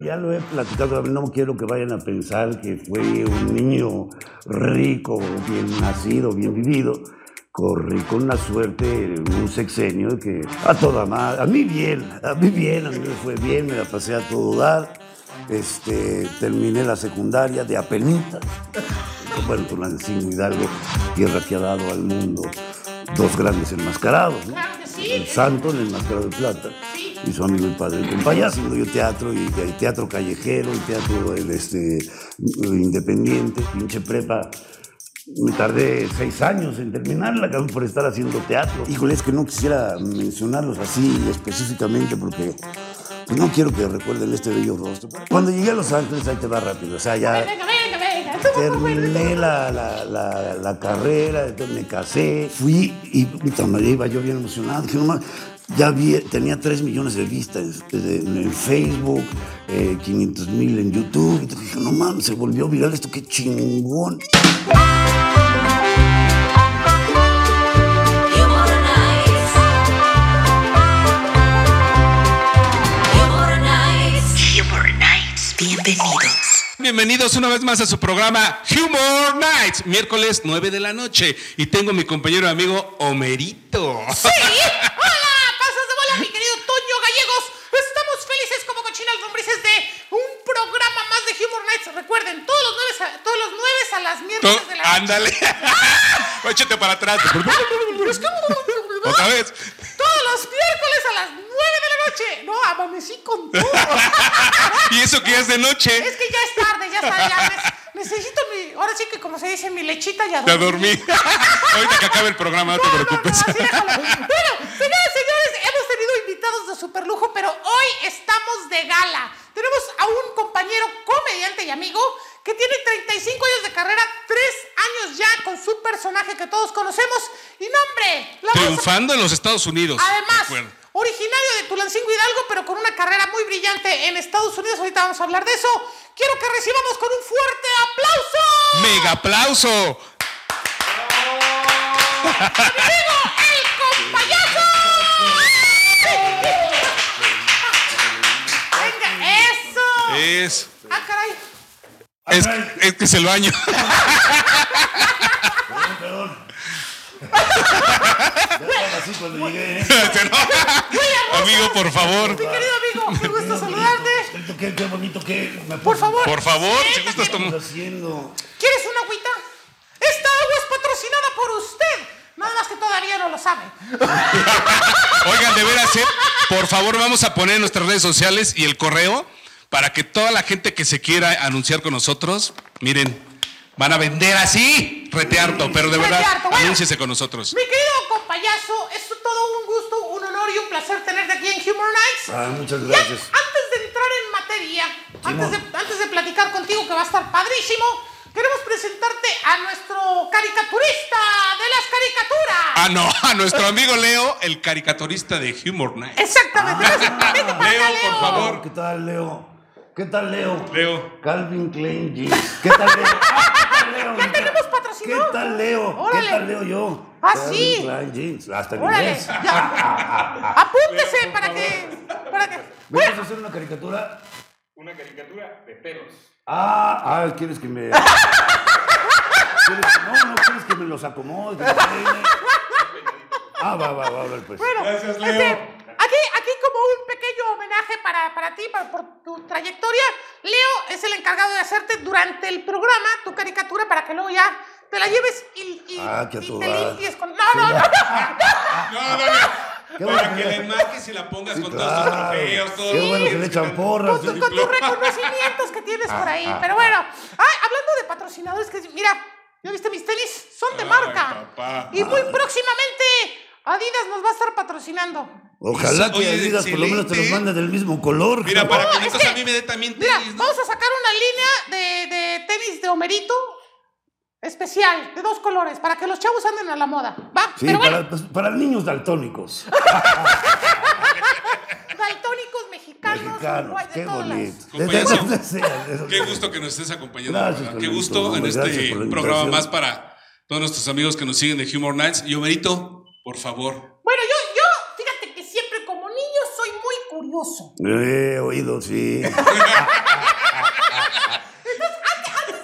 Ya lo he platicado, no quiero que vayan a pensar que fue un niño rico, bien nacido, bien vivido. Corrí con una suerte, un sexenio que a toda madre, a mí bien, a mí bien, a mí me fue bien, me la pasé a todo dar. Este, terminé la secundaria de apenitas. Bueno, Tulancingo Hidalgo, tierra que ha dado al mundo dos grandes enmascarados. ¿no? Sí. El santo, el enmascarado de plata. Y su amigo el padre el payaso. Yo teatro, y, y teatro callejero, y teatro el, este, independiente, pinche prepa. Me tardé seis años en terminarla, por estar haciendo teatro. Híjole, es que no quisiera mencionarlos así específicamente porque pues, no quiero que recuerden este bello rostro. Cuando llegué a Los Ángeles, ahí te va rápido. O sea, ya terminé la, la, la, la carrera, entonces me casé, fui y puta madre, iba yo bien emocionado. Dije, no ya vi, tenía 3 millones de vistas de- en, en Facebook, eh, 500 mil en YouTube. Entonces dije, no mames, se volvió viral esto, qué chingón. Bienvenidos. Bienvenidos una vez más a su programa Humor Nights, miércoles 9 de la noche. Y tengo a mi compañero y amigo Homerito. Sí. Hola, pasas de bola, mi querido Toño Gallegos. Estamos felices como cochinas lombrices de un programa más de Humor Nights. Recuerden, todos los nueve a, todos los nueve a las miércoles de la noche. Ándale. Échate para atrás. Otra vez. Todos los miércoles a las nueve de la noche. No, amanecí con todo. Y eso que ya es de noche. Es que ya es tarde, ya está, ya necesito mi, ahora sí que como se dice, mi lechita ya Ya dormí. Ahorita que acabe el programa, no te preocupes. No, no, así. Bueno, señores, señores, hemos tenido invitados de super lujo, pero hoy estamos de gala. Tenemos a un compañero comediante y amigo que tiene 35 años de carrera, 3 años ya con su personaje que todos conocemos. Y nombre, la vamos a- Triunfando en los Estados Unidos. Además. Originario de Tulancingo Hidalgo, pero con una carrera muy brillante en Estados Unidos. Ahorita vamos a hablar de eso. Quiero que recibamos con un fuerte aplauso. Mega aplauso. ¡Amigo, el compayazo! Venga, eso. Es. Ah, caray. Es, es que es el baño. Así cuando llegué, ¿eh? Amigo, por favor. Mi querido amigo, me gusta saludarte. Qué, qué bonito que me Por favor. Por favor, si Siéntate. gustas tomar. estamos haciendo. ¿Quieres una agüita? Esta agua es patrocinada por usted. Nada más que todavía no lo sabe. Oigan, de veras, ¿eh? por favor, vamos a poner nuestras redes sociales y el correo para que toda la gente que se quiera anunciar con nosotros, miren, van a vender así, retearto, pero de verdad, Retearto, bueno. anúnciese con nosotros. Mi querido compayazo, es todo un gusto, un honor y un placer tenerte aquí en Humor Nights. Ah, muchas Ya, gracias. antes de entrar en materia, antes de, antes de platicar contigo que va a estar padrísimo, queremos presentarte a nuestro caricaturista de las caricaturas. Ah, no, a nuestro amigo Leo, el caricaturista de Humor Night. Exactamente. Acá, Leo, por favor. ¿Qué tal, Leo? ¿Qué tal, Leo? Leo. Calvin Klein Jeans. ¿Qué tal, Leo? ¿Qué tal, Leo? ¿Ya tenemos patrocinador? ¿Qué tal, Leo? Órale. ¿Qué tal, Leo yo? Ah, Calvin sí. Klein Jeans. Hasta en Órale, inglés. ya. Apúntese para que, para que. ¿Me vas a hacer una caricatura? Una caricatura de pelos. Ah, ah, ¿quieres que me...? ¿Quieres- No, no, ¿quieres que me los acomode? que me peine? Ah, va, va, va, a ver, pues. Bueno, Gracias, Leo. este, aquí, aquí como un pequeño homenaje para, para ti, para, por tu trayectoria, Leo es el encargado de hacerte durante el programa tu caricatura para que luego ya te la lleves y, y, Ah, y te limpies con... No, no, no. No, no, no. Qué Para bueno que le marques y la pongas Sí, con todos tus claro. trofeos. Qué bueno que le echan porras. Con, con tus reconocimientos que tienes por ahí. Pero bueno, ay, hablando de patrocinadores, que mira, ¿ya viste mis tenis? Son de Ay, marca. papá. Y muy próximamente Adidas nos va a estar patrocinando. Ojalá que Oye, Adidas por lo menos te los excelente. mande del mismo color. Mira, para que que- a mí me dé también Mira, tenis, ¿no? vamos a sacar una línea de, de tenis de Homerito especial, de dos colores, para que los chavos anden a la moda. ¿Va? Sí, Pero bueno, para, pues, para niños daltónicos. daltónicos mexicanos, Mexicanos. Qué bonito. Compañero, De- de- de- de- de- Qué gusto que nos estés acompañando. Qué gusto en hombre, este programa más para todos nuestros amigos que nos siguen de Humor Nights. Y Homerito, por favor. Bueno, yo, He oído, sí. Antes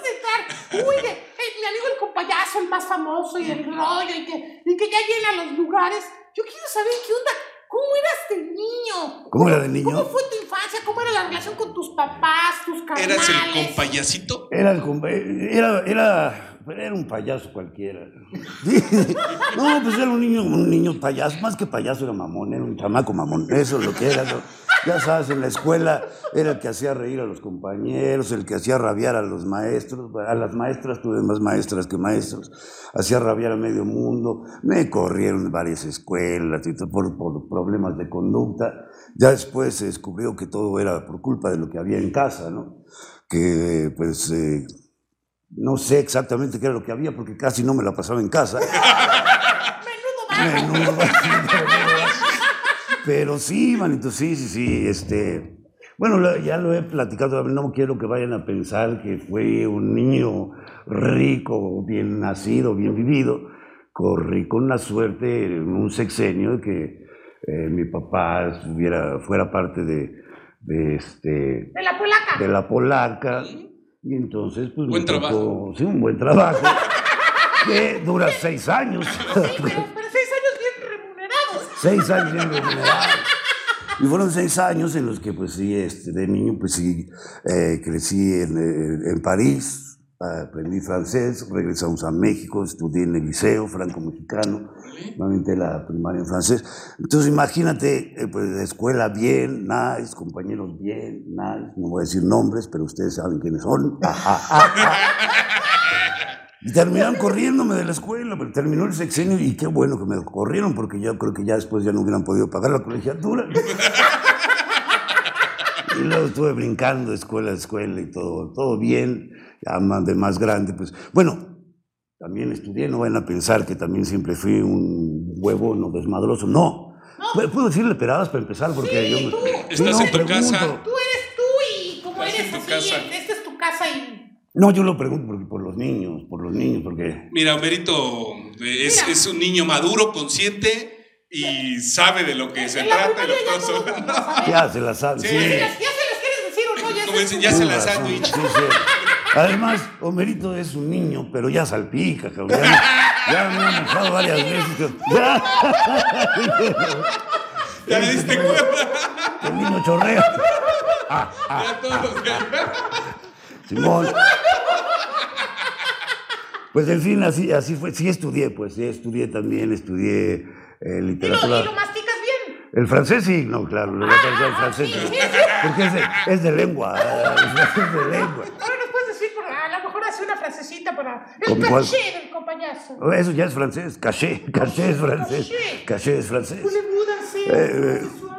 de entrar, uy, de- eh, mi amigo el compayazo, el más famoso y el rollo, y que, y que ya llena los lugares. Yo quiero saber qué onda. ¿Cómo eras de niño? ¿Cómo era de niño? ¿Cómo fue tu infancia? ¿Cómo era la relación con tus papás, tus carnales? ¿Eras el compayacito? Era, el compa- era, era, era un payaso cualquiera. No, pues era un niño, un niño payaso, más que payaso era mamón, era un chamaco mamón, eso es lo que era. Ya sabes, en la escuela era el que hacía reír a los compañeros, el que hacía rabiar a los maestros, a las maestras, tuve más maestras que maestros, hacía rabiar a medio mundo, me corrieron varias escuelas por problemas de conducta. Ya después se descubrió que todo era por culpa de lo que había en casa, ¿no? Que pues... eh, no sé exactamente qué era lo que había porque casi no me la pasaba en casa. Menudo Menudo, Pero sí, manito, sí, sí, sí. Este, bueno, ya lo he platicado, no quiero que vayan a pensar que fue un niño rico, bien nacido, bien vivido. Corrí con la suerte en un sexenio de que eh, mi papá estuviera, fuera parte de, de este, De la polaca. de la polaca. Y entonces, pues. Buen me tocó- trabajo. Sí, un buen trabajo. que dura seis años. Sí, pero, pero seis años bien remunerados. seis años bien remunerados. Y fueron seis años en los que, pues sí, este, de niño, pues sí, eh, crecí en, en París, aprendí francés, regresamos a México, estudié en el liceo franco-mexicano, nuevamente la primaria en francés. Entonces, imagínate, eh, pues, escuela bien, nice, compañeros bien, nice, no voy a decir nombres, pero ustedes saben quiénes son. Y terminaron corriéndome de la escuela, pero terminó el sexenio y qué bueno que me corrieron porque yo creo que ya después ya no hubieran podido pagar la colegiatura. y luego estuve brincando de escuela a escuela y todo, todo bien, ya más de más grande, pues bueno, también estudié, no vayan a pensar que también siempre fui un huevo no desmadroso, no. Pu- Puedo decirle peradas para empezar porque Sí, yo me- tú. Estás en tu casa. Tú eres tú y como Estás eres en tu así, casa. esta es tu casa y... No, yo lo pregunto porque por los niños, por los niños, porque Mira, Homerito eh, es, Mira. es un niño maduro, consciente y sabe de lo que se en trata y lo ya está no, no sabemos. ya se la sabe. Sí. sí. Ya se las- ya se las quieres decir o no, ya Como se- ya se la sándwich. sí, sí. Además, Homerito es un niño, pero ya salpica, cabrón. Ya, me- ya me he mojado varias veces. Ya, ¿Ya le diste cuenta? el niño chorrea. Ya todos los días. Simón. Pues en fin, así, así fue. Sí estudié, pues, sí estudié también, estudié eh, Y lo, literatura. y lo masticas bien. El francés sí, no, claro, lo voy a pensar el francés. sí, pero- sí, sí. Porque es de, es de lengua, es de lengua. Ahora nos puedes decir, por- a lo mejor frasecita para el ¿Con cuál? caché del compañazo. Eso ya es francés, caché, caché es francés, Caché. caché es francés. Eh, soir?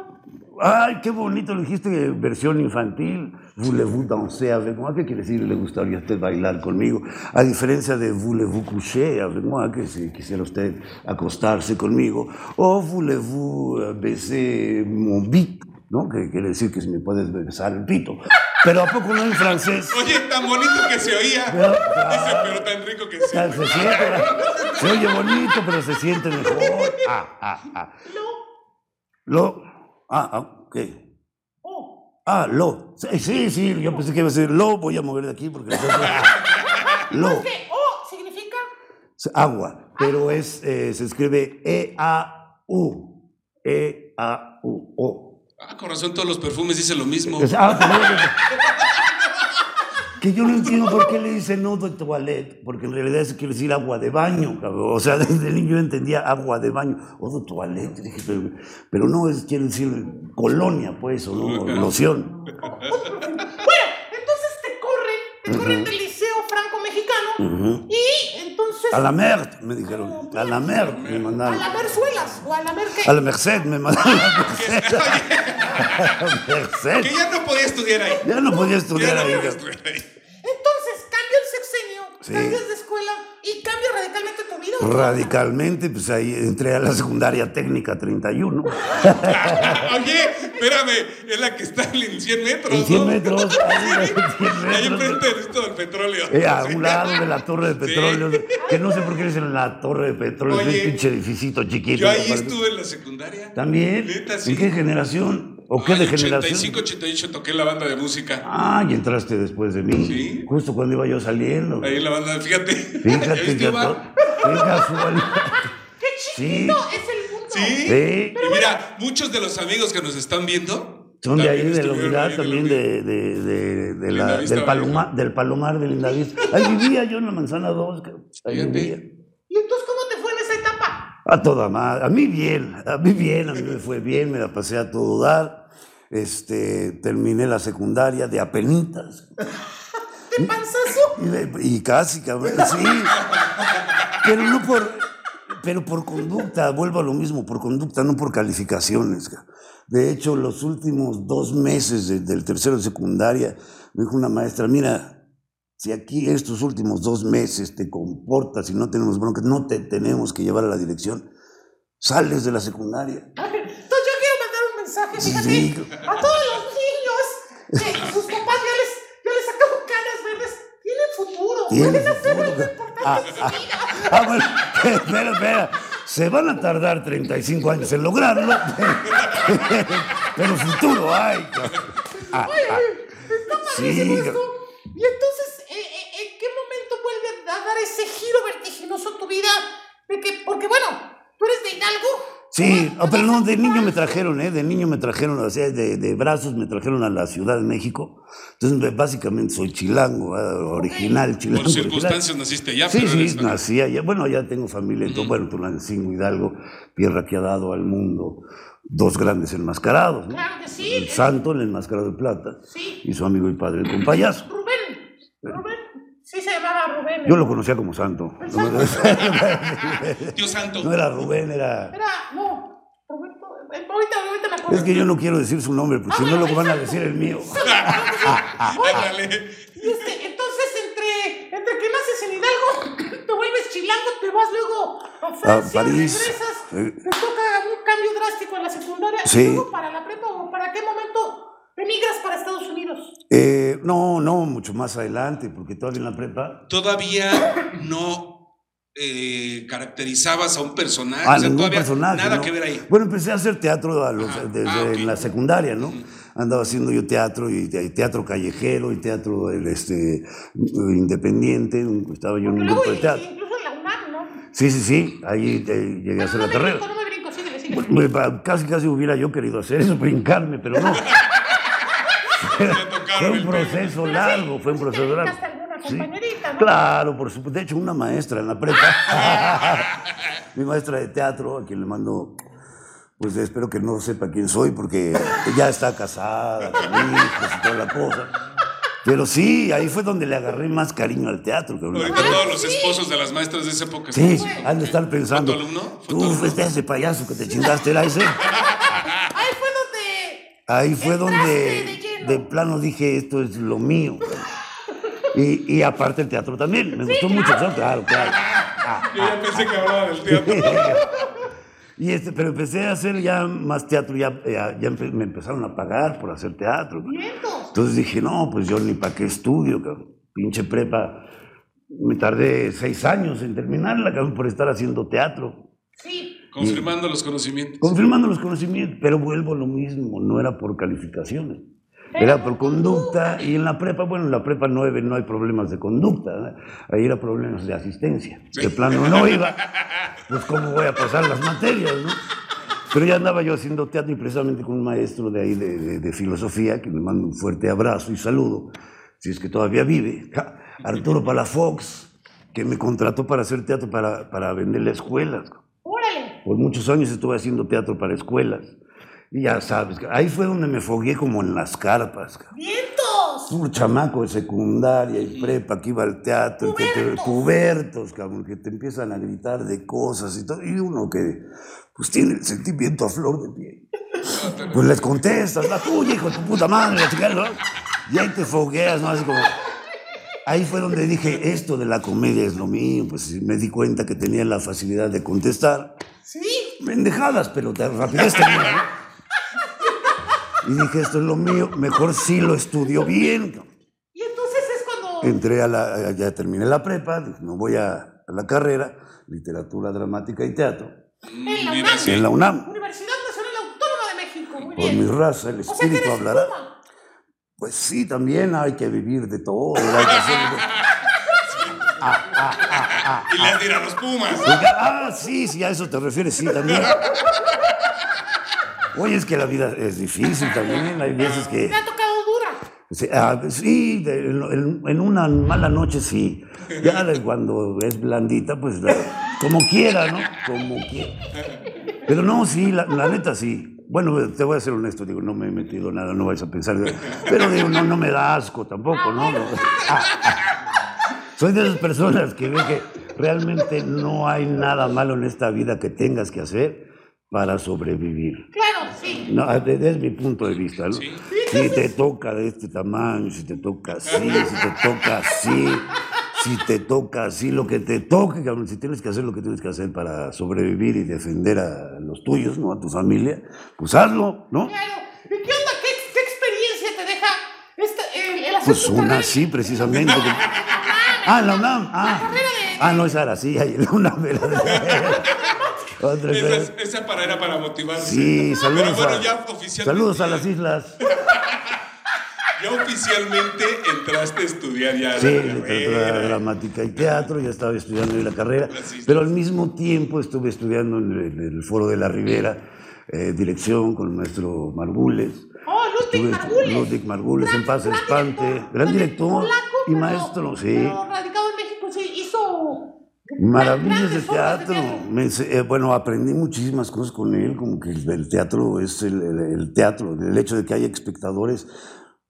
Ay, qué bonito, lo dijiste, eh, versión infantil. Voulez-vous danser avec moi? ¿Qué quiere decir? ¿Le gustaría a usted bailar conmigo? A diferencia de voulez-vous coucher avec moi? Que si quisiera usted acostarse conmigo. O voulez-vous eh, baiser mon bit? ¿No? Que quiere decir que si me puedes besar el pito. Pero ¿a poco no en francés? Oye, tan bonito que se oía. Pero- Dice, pero tan rico que se Se siente, se oye bonito, pero se siente mejor. Ah, ah, ah. Lo, ah, ah, ok. Oh, Ah, lo. Sí, sí, sí, yo pensé que iba a decir lo, voy a mover de aquí porque... lo, ¿qué? Oh, significa... es agua, pero es, eh, se escribe E E-A-U. E-A-U-O. Ah, con razón, todos los perfumes dicen lo mismo. Es- ah. Que yo no entiendo por qué le dicen no de toilette, porque en realidad eso quiere decir agua de baño, cabrón. O sea, desde niño yo entendía agua de baño. O de toilette, dije, pero, pero no, es, quiere decir colonia, pues, o no, loción. Bueno, entonces te corren, te corren del liceo franco-mexicano y entonces... A la Merck, me dijeron. A la Merck me A mandaron. la Merzuelas o a la Merque. A la Merced me mandaron. A la Merced. A la Merced. Que ya no podía estudiar ahí. Ya no podía Ya estudiar no ahí. podía cabrón. estudiar ahí. Entonces cambia el sexenio, Sí. cambias de escuela y cambia radicalmente tu vida. Radicalmente, pues ahí entré a la secundaria técnica 31. Oye, espérame, es la que está en 100 metros. En 100 ¿no? metros. ahí, 100 Ahí metros. enfrente del esto del petróleo. Eh, a Sí. un lado de la torre de petróleo, que no sé por qué es en la torre de petróleo, es Oye, un pinche edificito chiquito. Yo ahí estuve en la secundaria. ¿También? Neta, sí. ¿En qué generación? ¿O qué Ay, de generación? 85, 88 toqué la banda de música. Ah, y entraste después de mí. Sí. Justo cuando iba yo saliendo. Ahí en la banda, fíjate. ¿Ya Fíjate, to- qué. ¡Qué Sí. chiquito es el mundo! Sí. Sí. Y mira, muchos de los amigos que nos están viendo. Son de ahí, también de la unidad, también de, de, de, de la- del, paloma- del Palomar de Lindavista. Ahí vivía yo en la manzana 2. Ahí Fíjate. vivía. ¿Y entonces cómo te fue en esa etapa? A toda madre. A mí bien, a mí bien, a mí me fue bien, me la pasé a todo dar. Este, terminé la secundaria de apenitas. ¿De panzazo? Y, y casi, cabrón, sí. Pero no por, pero por conducta, vuelvo a lo mismo, por conducta, no por calificaciones. ca. De hecho, los últimos dos meses de- del tercero de secundaria, me dijo una maestra, mira, si aquí estos últimos dos meses te comportas y no tenemos broncas, no te tenemos que llevar a la dirección, sales de la secundaria. Entonces yo quiero mandar un mensaje, fíjate, Sí. a todos los niños que sus papás ya les, ya les sacaron canas verdes. Tienen futuro. Tienen Pueden hacer futuro, algo importante Ah, en su ah, vida. ah, bueno, espera, espera. Se van a tardar 35 años en lograrlo, pero futuro hay. Ah, ah. Sí, Padrísimo ca- esto. Y entonces, eh, eh, ¿en qué momento vuelve a dar ese giro vertiginoso en tu vida? De que, porque bueno, tú eres de Hidalgo. sí, ah, pero no, de niño me trajeron, ¿eh? De niño me trajeron, o sea, de, de brazos me trajeron a la Ciudad de México. Entonces, básicamente soy chilango, ah, original, chilango. Por original. circunstancias naciste allá, Sí, pero sí, eres- nací allá. Bueno, ya tengo familia, entonces, bueno, Tulancingo, Hidalgo, tierra que ha dado al mundo dos grandes enmascarados, ¿no? Claro que sí. El santo, el enmascarado de plata, Sí. y su amigo y padre, el compayazo. Rubén. Rubén. Sí se llamaba Rubén. Yo lo conocía como santo. Tío Santo. No era Rubén, era... Era, no. Roberto. eh, Ahorita, ahorita me acuerdo. Es que yo no quiero decir su nombre, porque si no, luego van a decir el mío. Ándale. Este, entonces, entre, entre que naces en Hidalgo, te vuelves chilango, te vas luego a Francia, París. regresas, Eh. te toca un cambio drástico en la secundaria, Sí. y luego para la prepa, o para qué momento emigras para Estados Unidos. Eh, no, no, mucho más adelante, porque todavía en la prepa... Todavía no eh, caracterizabas a un personaje. Ah, o sea, ningún personaje. Nada ¿no? que ver ahí. Bueno, empecé a hacer teatro a los- Ajá. desde Ah, ok. la secundaria, ¿no? Andaba haciendo yo teatro y, y teatro callejero y teatro este, independiente. Estaba yo en un luego, grupo de teatro. incluso en la UNAM, ¿no? Sí, sí, sí. Ahí eh, llegué a hacer no la carrera. brinco, no me brinco, síguele, síguele. Pues, me- casi, casi hubiera yo querido hacer eso, brincarme, pero no. Fue un proceso largo, fue un ¿Te proceso largo. Sí. no? Claro, por supuesto. De hecho, una maestra en la prepa, mi maestra de teatro, a quien le mando, pues espero que no sepa quién soy, porque ya está casada, con hijos y toda la cosa. Pero sí, ahí fue donde le agarré más cariño al teatro. cabrón. Ahorita todos los esposos de las maestras de esa época. Sí, han de estar pensando. ¿Fue tu alumno? ¿Fue tu Tú fuiste ese payaso que te chingaste era ese. Ahí fue donde... De plano dije, esto es lo mío. Y, y aparte el teatro también, me gustó mucho, ¿no? claro, claro. Ah, Yo ya pensé que hablaba del teatro. Y este, pero empecé a hacer ya más teatro, ya, ya, ya empe- me empezaron a pagar por hacer teatro. Entonces dije, no, pues yo ni para qué estudio, cabrón. Pinche prepa. Me tardé seis años en terminarla, cabrón, por estar haciendo teatro. Sí. Confirmando los conocimientos. Confirmando los conocimientos, pero vuelvo a lo mismo, no era por calificaciones. Era por conducta y en la prepa, bueno, en la prepa 9 no hay problemas de conducta, ¿eh? ahí era problemas de asistencia. De plano no iba, pues cómo voy a pasar las materias, ¿no? Pero ya andaba yo haciendo teatro y precisamente con un maestro de ahí de, de- de filosofía, que me manda un fuerte abrazo y saludo, si es que todavía vive, ja, Arturo Palafox, que me contrató para hacer teatro para, para venderle a escuelas. Órale. Por muchos años estuve haciendo teatro para escuelas. Y ya sabes, ahí fue donde me fogué como en las carpas. cabrón. Vientos. Un chamaco de secundaria y prepa que iba al teatro, y que te, cabrón, que te empiezan a gritar de cosas y todo. Y uno que pues tiene el sentimiento a flor de piel. Pues les contestas, la tuya, hijo de tu puta madre. Y ahí te fogueas, ¿no? Así como... Ahí fue donde dije, esto de la comedia es lo mío, pues me di cuenta que tenía la facilidad de contestar. Sí. Pendejadas, pero de rapidez tenía, ¿no? Y dije, esto es lo mío, mejor sí lo estudio bien. Y entonces es cuando... Entré a la, ya terminé la prepa, dije, no voy a, a la carrera, literatura dramática y teatro, En la UNAM. sí. en la UNAM. Universidad Nacional Autónoma de México. Muy por mi raza, el O sea espíritu hablará. Pues sí, también hay que vivir de todo. hay que hacer- Y le dirá a los Pumas. Ah, sí, sí, a eso te refieres, sí, también. Oye, es que la vida es difícil también. Hay veces que. Te ha tocado dura. Sí, ah, sí, de- en, en una mala noche sí. Ya de cuando es blandita, pues la- como quiera, ¿no? Como quiera. Pero no, sí, la, la neta sí. Bueno, te voy a ser honesto, digo, no me he metido nada, no vais a pensar. Pero digo, no, no me da asco tampoco, ¿no? No. Soy de esas personas que ven que realmente no hay nada malo en esta vida que tengas que hacer para sobrevivir. Claro, sí. No, desde mi punto de vista, ¿no? Si te toca de este tamaño, si te toca así, si te toca así, si te toca así, lo que te toque, cabrón, si tienes que hacer lo que tienes que hacer para sobrevivir y defender a los tuyos, ¿no? A tu familia, pues hazlo, ¿no? Claro. ¿Y qué onda? ¿Qué, qué experiencia te deja esta, el, Pues una sí, precisamente. Ah, en la UNAM. Ah, carrera de- ah no, esa era así, ahí en la UNAM. era- Otra Esa, era- es- esa para era para motivarse. Sí, saludos, Pero bueno, a, ya oficialmente. saludos a las islas. Ya oficialmente entraste a estudiar ya Sí, la literatura carrera. dramática y teatro, ya estaba estudiando ahí la carrera, pero al mismo tiempo estuve estudiando en el, en el Foro de la Ribera, eh, dirección con el maestro Margules. Oh, Ludwig Margules. Ludwig Margules, en paz Gran espante, director, gran director polaco, y maestro, sí. Pero radicado en México, sí, hizo... Maravillas de teatro. Eh, bueno, aprendí muchísimas cosas con él, como que el, teatro es el, el- el teatro, el hecho de que haya espectadores,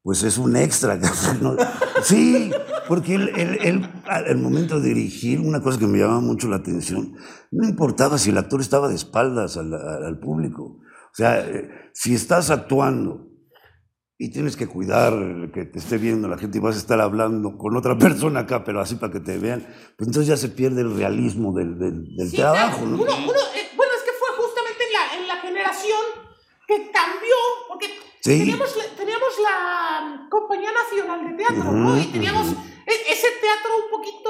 pues es un extra. ¿no? Sí, porque él, él- él, al momento de dirigir, una cosa que me llamaba mucho la atención, no importaba si el actor estaba de espaldas al, al- al público. O sea, eh, si estás actuando y tienes que cuidar que te esté viendo la gente y vas a estar hablando con otra persona acá, pero así para que te vean, pues entonces ya se pierde el realismo del, del- del Sí, trabajo, claro. ¿no? Uno, uno, eh, bueno, es que fue justamente en la, en la generación que cambió, porque Sí. teníamos, la, teníamos la Compañía Nacional de Teatro, Ujú, ¿no? Y teníamos ujú. e- ese teatro un poquito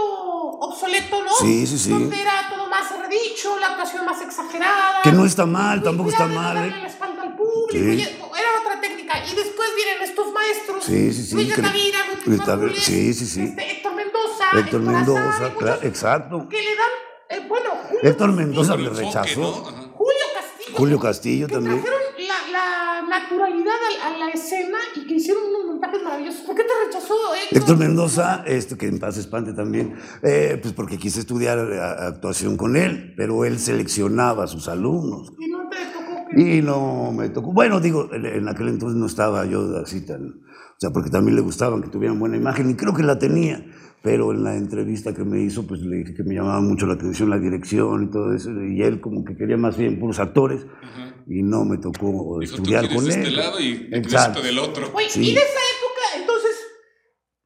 obsoleto, ¿no? Sí, sí, sí. Donde era todo más redicho, la actuación más exagerada. Que no está mal, tampoco está mal. ¿eh? la espalda al público. Sí. y era otra técnica. Y después vienen estos maestros. Sí, sí, sí, Luis de Tavira, Luis Tavira, sí, sí, sí. este, Héctor Mendoza. Héctor Mendoza, Azar, claro, muchos exacto. Que le dan, eh, bueno, Julio Héctor Mendoza enfoque, rechazó. ¿no? Julio Castillo. Julio Castillo que también. Naturalidad a, a la escena y que hicieron unos montajes maravillosos. ¿Por qué te rechazó Héctor? Héctor Mendoza, este, que en paz espante también, eh, pues porque quise estudiar eh, actuación con él, pero él seleccionaba a sus alumnos. Y no te tocó que... Y no me tocó. Bueno, digo, en- aquel entonces no estaba yo así tan. O sea, porque también le gustaban que tuvieran buena imagen y creo que la tenía. Pero en la entrevista que me hizo, pues le dije que me llamaba mucho la atención la dirección y todo eso. Y él, como que quería más bien puros actores. Y no me tocó Dijo, tú estudiar quieres con de él. este lado y Exacto. Exacto. del otro. Oye, Sí. y de esa época, entonces,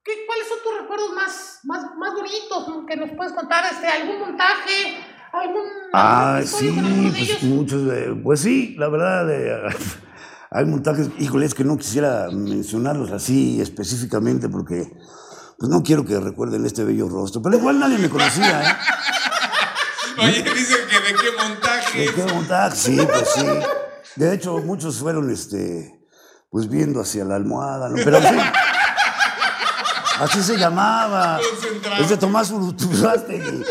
¿qué, ¿cuáles son tus recuerdos más, más, más bonitos no? que nos puedes contar? Este, ¿Algún montaje? ¿Algún Ah, sí, con de pues ellos? muchos, eh, pues sí, la verdad, eh, hay montajes, híjole, es que no quisiera mencionarlos así específicamente porque pues no quiero que recuerden este bello rostro, pero igual nadie me conocía, ¿eh? Oye, dicen que de qué montaje. ¿De qué montaje? Sí, pues sí. De hecho, muchos fueron, este, pues viendo hacia la almohada, ¿no? Pero sí, así se llamaba. Es de Tomás Urtuzástegui.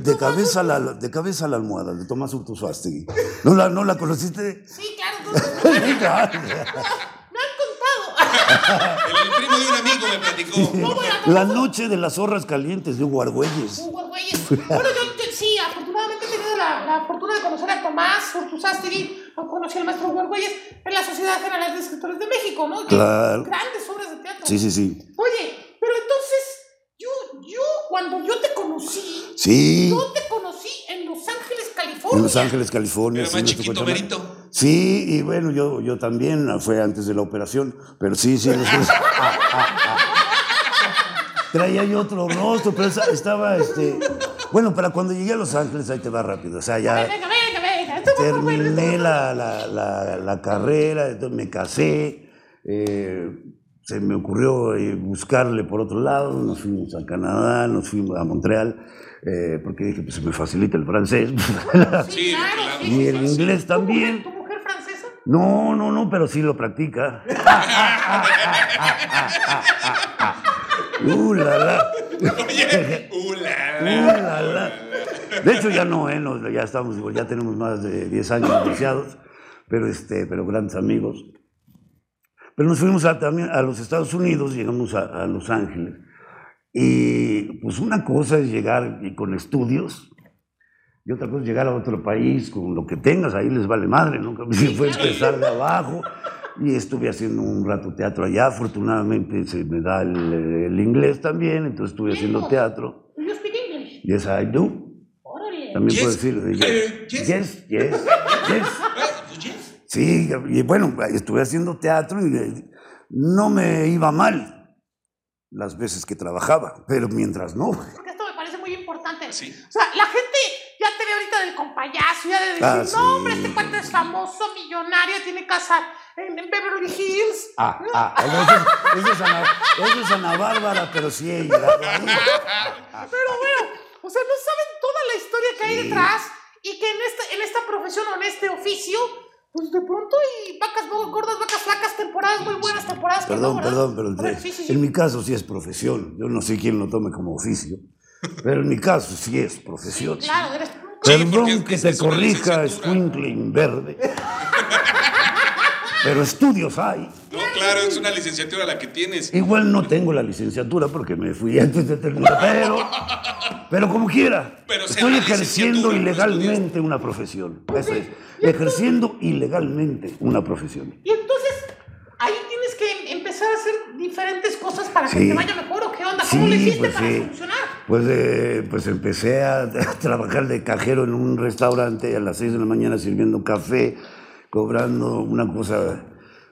De cabeza, a la, de cabeza a la almohada, de Tomás Urtuzástegui. ¿No la, ¿No la conociste? Sí, claro, Sí, claro. me han contado. El, el primo de un amigo me platicó. No, bueno, La noche de las zorras calientes de Hugo Argüelles. Hugo Argüelles. Bueno, yo sí, afortunadamente he tenido la, la fortuna de conocer a Tomás Urtuzástegui, o conocí al maestro Hugo Argüelles en la Sociedad General de Escritores de México, ¿no? Claro. Grandes obras de teatro. Sí, sí, sí. Oye, pero entonces, yo, yo, cuando yo te conocí, Sí. yo te conocí en Los Ángeles, California. En Los Ángeles, California. Era sí, más chiquito. Merito. Sí, y bueno, yo, yo también, fue antes de la operación, pero sí, sí. Los Ángeles- Ah, ah, ah. Traía yo otro rostro, pero estaba, este... Bueno, para cuando llegué a Los Ángeles, ahí te va rápido, o sea, ya... Venga, venga, venga. Terminé la, la, la, la carrera, entonces me casé, eh, se me ocurrió eh, buscarle por otro lado, nos fuimos a Canadá, nos fuimos a Montreal, eh, porque dije, pues se me facilita el francés. Sí, claro, y sí, el sí. inglés ¿Tu mujer- también. ¿Tu mujer francesa? No, no, no, pero sí lo practica. Uh, la, la. Oye, uh, la, Uh, la. De hecho, ya no, ¿eh? No, ya estamos, ya tenemos más de 10 años divorciados, pero, este, pero grandes amigos. Pero nos fuimos a, también a los Estados Unidos, llegamos a, a Los Ángeles. Y pues una cosa es llegar y con estudios, y otra cosa es llegar a otro país con lo que tengas, ahí les vale madre, ¿no? Se fue empezar de abajo y estuve haciendo un rato teatro allá, afortunadamente se me da el, el inglés también, entonces estuve haciendo teatro. You speak English? Yes, I do. Órale. También Yes. puedo decir yes. Eh, yes. Yes, yes, yes. Yes. Sí, y bueno, estuve haciendo teatro y eh, no me iba mal las veces que trabajaba, pero mientras no. Porque esto me parece muy importante. Sí. O sea, la gente ya te ve ahorita del compayazo, ya de decir, Ah, no, sí. hombre, este cuate es famoso, millonario, tiene casa en, en Beverly Hills. Ah, ah, eso es, eso es Ana, eso es Ana Bárbara, pero sí ahí. Pero bueno, o sea, no saben toda la historia que hay Sí. detrás y que en esta, en esta profesión o en este oficio, pues de pronto hay vacas muy gordas, vacas flacas, temporadas muy buenas, temporadas que no, Perdón, perdón, pero ver, sí, sí. en mi caso sí es profesión. Yo no sé quién lo tome como oficio, pero en mi caso sí es profesión. Claro, eres... Sí, Perdón es- que es- te es corrija. Squinkling verde. Pero estudios hay. No, claro, es una licenciatura la que tienes. Igual no tengo la licenciatura porque me fui antes de terminar, pero, pero como quiera. Pero estoy ejerciendo ilegalmente una profesión. Eso es. Ejerciendo ilegalmente una profesión. Y entonces ahí tienes que empezar a hacer diferentes cosas para que te vaya mejor o qué onda, ¿cómo Sí, le hiciste pues para sí. funcionar? Pues, eh, pues empecé a, a trabajar de cajero en un restaurante a las 6 de la mañana sirviendo café, cobrando una cosa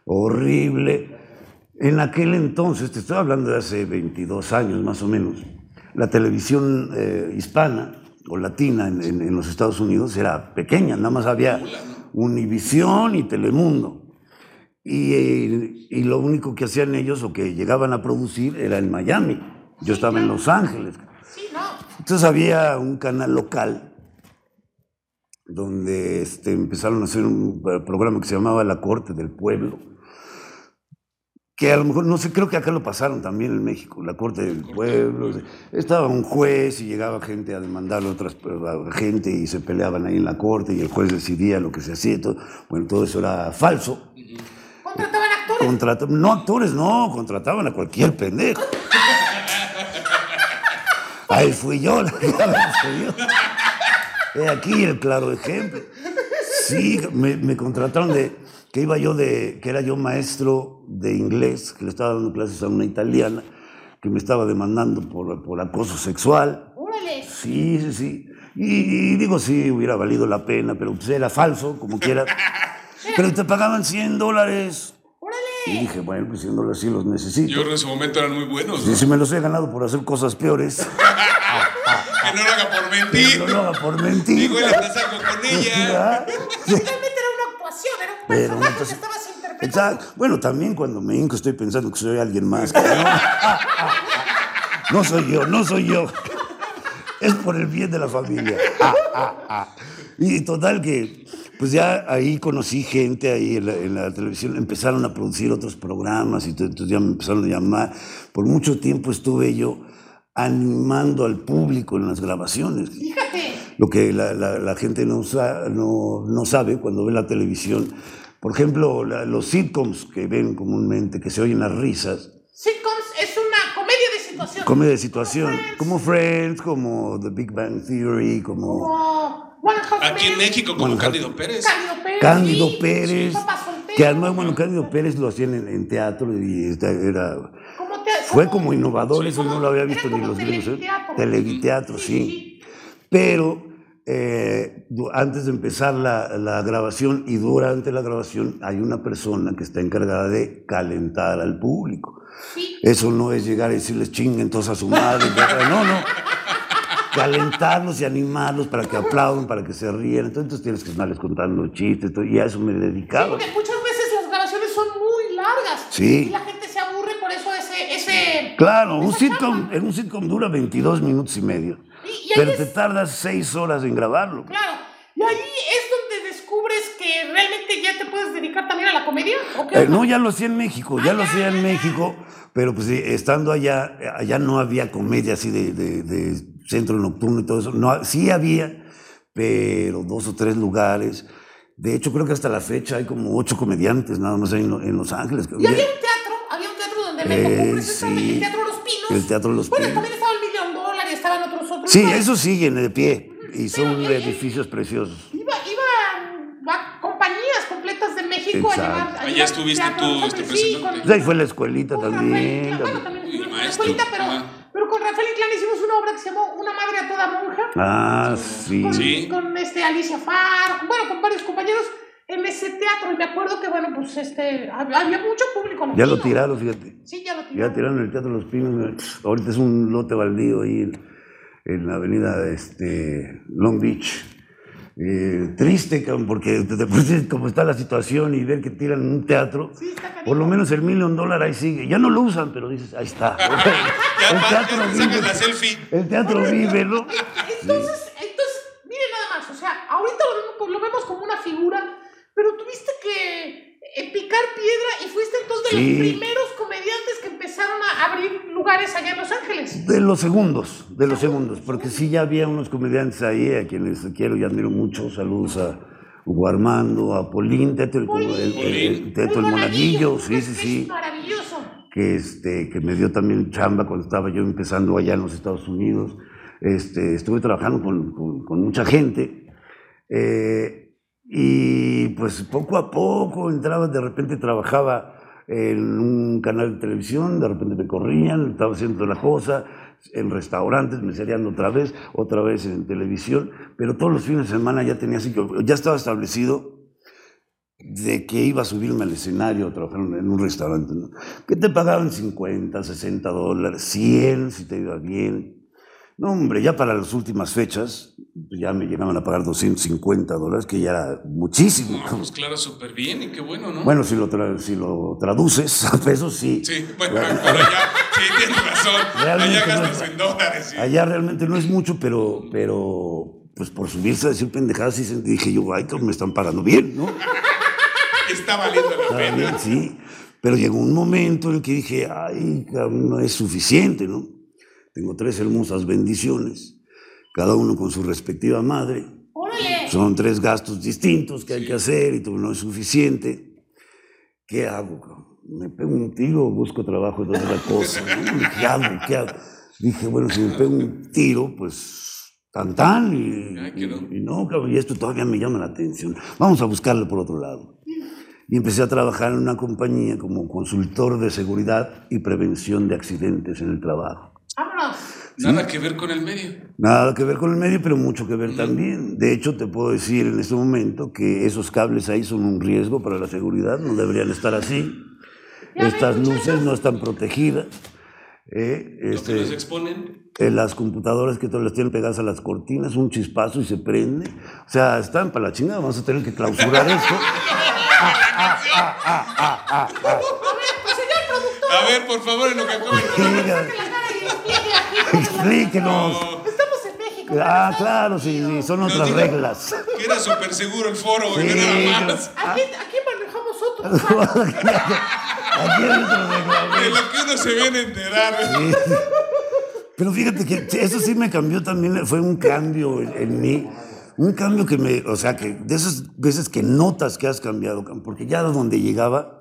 horrible. En aquel entonces, te estoy hablando de hace 22 años más o menos, la televisión eh, hispana o latina en, en- en los Estados Unidos era pequeña, nada más había Univisión y Telemundo. Y, eh, y lo único que hacían ellos o que llegaban a producir era en Miami. Yo estaba en Los Ángeles. Sí, no. Entonces había un canal local donde este, empezaron a hacer un programa que se llamaba La Corte del Pueblo, que a lo mejor, no sé, creo que acá lo pasaron también en México, La Corte del Pueblo. Estaba un juez y llegaba gente a demandarle a otras a gente y se peleaban ahí en la corte y el juez decidía lo que se hacía. y todo. Bueno, todo eso era falso. Contrataban actores. Contrata- no actores, no, contrataban a cualquier pendejo. Ahí fui yo, la. He aquí el claro ejemplo. Sí, me, me contrataron de que iba yo de, que era yo maestro de inglés, que le estaba dando clases a una italiana, que me estaba demandando por, por acoso sexual. Órale. Sí, sí, sí. Y, y digo, sí, hubiera valido la pena, pero pues era falso, como quiera. Pero te pagaban 100 dólares. Y Órale. dije, bueno, pues 100 dólares sí los necesito. Yo que en su momento eran muy buenos. ¿no? sí me los he ganado por hacer cosas peores. Que no lo haga por mentir. no lo haga por mentir. Digo, él hasta salgo con ella. Finalmente era una actuación, era un Pero personaje entonces- que estabas interpretando. Exacto. Bueno, también cuando me hinco estoy pensando que soy alguien más. que No, No soy yo, no soy yo. Es por el bien de la familia. Ah, ah, ah. Y total que, pues ya ahí conocí gente ahí en la, en la televisión, empezaron a producir otros programas y entonces ya me empezaron a llamar. Por mucho tiempo estuve yo animando al público en las grabaciones. Fíjate. Lo que la, la- la gente no, sa- no, no sabe cuando ve la televisión. Por ejemplo, los sitcoms que ven comúnmente, que se oyen las risas, Sitcoms es una situación. comedia de situación, Friends. como Friends, como The Big Bang Theory, como Como One Half Aquí en México, como Cándido Pérez. Cándido Pérez. Cándido sí, Pérez, sí, Papá Soltero. que además, bueno, Cándido Pérez lo hacían en, en teatro y era, Como te- fue como innovador, eso como- no lo había visto ni como los gringos. ¿eh? televiteatro. Televiteatro, sí. Pero eh, antes de empezar la, la grabación y durante la grabación hay una persona que está encargada de calentar al público. Sí. Eso no es llegar y decirles chinguen todos a su madre. no, no. Calentarlos y animarlos para que aplaudan, para que se rían. Entonces tienes que estarles contando chistes y a eso me Sí, dedicaba. porque muchas veces las grabaciones son muy largas. Sí. Y la gente se aburre por eso ese... ese Claro, un sitcom, en un sitcom dura 22 minutos y medio. Y- Pero es- te tardas 6 horas en grabarlo. Claro. Y ahí es donde descubres que realmente ya te puedes dedicar también a la comedia? ¿O qué Eh, no, ya lo hacía en México, ya lo hacía en México, pero pues eh, estando allá, allá no había comedia así de, de- de centro nocturno y todo eso. No, sí había, pero dos o tres lugares. De hecho, creo que hasta la fecha hay como ocho comediantes nada más en, en Los Ángeles. Y había un teatro, había un teatro donde me tocó Eh, presentarme, sí. el Teatro Los Pinos. El Teatro Los Bueno, Pinos. también Sí, lugares. eso siguen de pie y son Pero, eh, edificios preciosos. Iba, iba a compañías completas de México Exacto. a llevar. Allá estuviste tú, este. Sí, con- Pues ahí fue la escuelita también. Rafael. Bueno, también. en la maestro. escuelita, pero, pero con Rafael Inclán hicimos una obra que se llamó Una madre a toda monja. Ah, sí. con, Sí. con, este Alicia Farr, bueno, con varios compañeros en ese teatro. Y me acuerdo que, bueno, pues este, hab- había mucho público. Ya lo tiraron, fíjate. Sí, ya lo Ya tiraron. tiraron el Teatro Los Pinos. Ahorita es un lote baldío ahí en, la avenida este, Long Beach. Eh, triste, porque después de cómo está la situación y ver que tiran un teatro, Sí, por lo menos el Million Dollar ahí sigue. Ya no lo usan, pero dices, ahí está. Ya, el teatro vive. la selfie. El teatro vive, ¿no? Entonces, entonces, miren nada más, o sea, ahorita lo, vemos- lo vemos como una figura, pero tuviste que eh, picar piedra y fuiste entonces de Sí. los primeros comediantes que empezaron a abrir lugares allá en Los Ángeles. De los segundos, de los segundos, porque sí ya había unos comediantes ahí a quienes quiero y admiro mucho. Saludos a Hugo Armando, a Polín, Teto el, el, el- el- Teto el Monaguillo, sí, sí, Es sí. maravilloso. que, este, que me dio también chamba cuando estaba yo empezando allá en los Estados Unidos. Este, estuve trabajando con, con- con mucha gente eh, y pues poco a poco entraba, de repente trabajaba en un canal de televisión, de repente me corrían, estaba haciendo otra cosa, en restaurantes, me seriando otra vez, otra vez en televisión, pero todos los fines de semana ya tenía así, que ya estaba establecido de que iba a subirme al escenario a trabajar en un restaurante, ¿no? que te pagaban 50, 60 dólares, 100 si te iba bien. No, hombre, ya para las últimas fechas pues ya me llegaban a pagar 250 dólares, que ya era muchísimo. No, pues claro, súper bien y qué bueno, ¿no? Bueno, si lo, tra- si lo traduces a pesos, sí. Sí, bueno, pero allá, sí, tienes razón. Realmente allá no gastas es- en dólares. sí. Allá realmente no es mucho, pero, pero pues por subirse a decir pendejadas, sí se- dije yo, ay, me están pagando bien, ¿no? Está valiendo la Está pena. bien, sí. Pero llegó un momento en el que dije, ay, cabrón, no es suficiente, ¿no? Tengo tres hermosas bendiciones, cada uno con su respectiva madre. Órale. Son tres gastos distintos que hay que hacer y todo no es suficiente. ¿Qué hago? ¿Me pego un tiro o busco trabajo de otra cosa? ¿Qué hago? ¿Qué hago? Dije, bueno, si me pego un tiro, pues tan tan y, Ay, y- y no, y esto todavía me llama la atención. Vamos a buscarlo por otro lado. Y empecé a trabajar en una compañía como consultor de seguridad y prevención de accidentes en el trabajo. Vámonos. Nada que ver con el medio. Nada que ver con el medio, pero mucho que ver también. De hecho, te puedo decir en este momento que esos cables ahí son un riesgo para la seguridad, no deberían estar así. Estas ven, luces no están protegidas. Eh, Lo que este, nos exponen. eh, las computadoras que todas las tienen pegadas a las cortinas, un chispazo y se prende. O sea, están para la chingada, vamos a tener que clausurar esto. A ver, pues señor productor. A ver, por favor, en lo que comen. Diga, saque la cara y explique aquí cómo es la Explíquenos. Estamos en México. Ah, claro, sí, sí, son Nos otras dijo reglas. Que era súper seguro el foro, güey. Sí, nada más. Aquí, aquí manejamos otros. Aquí hay otro reglamento. De lo que uno se viene a enterar. Pero fíjate que eso sí me cambió también, fue un cambio en, en mí, un cambio que me, o sea, que de esas veces que notas que has cambiado, porque ya donde llegaba,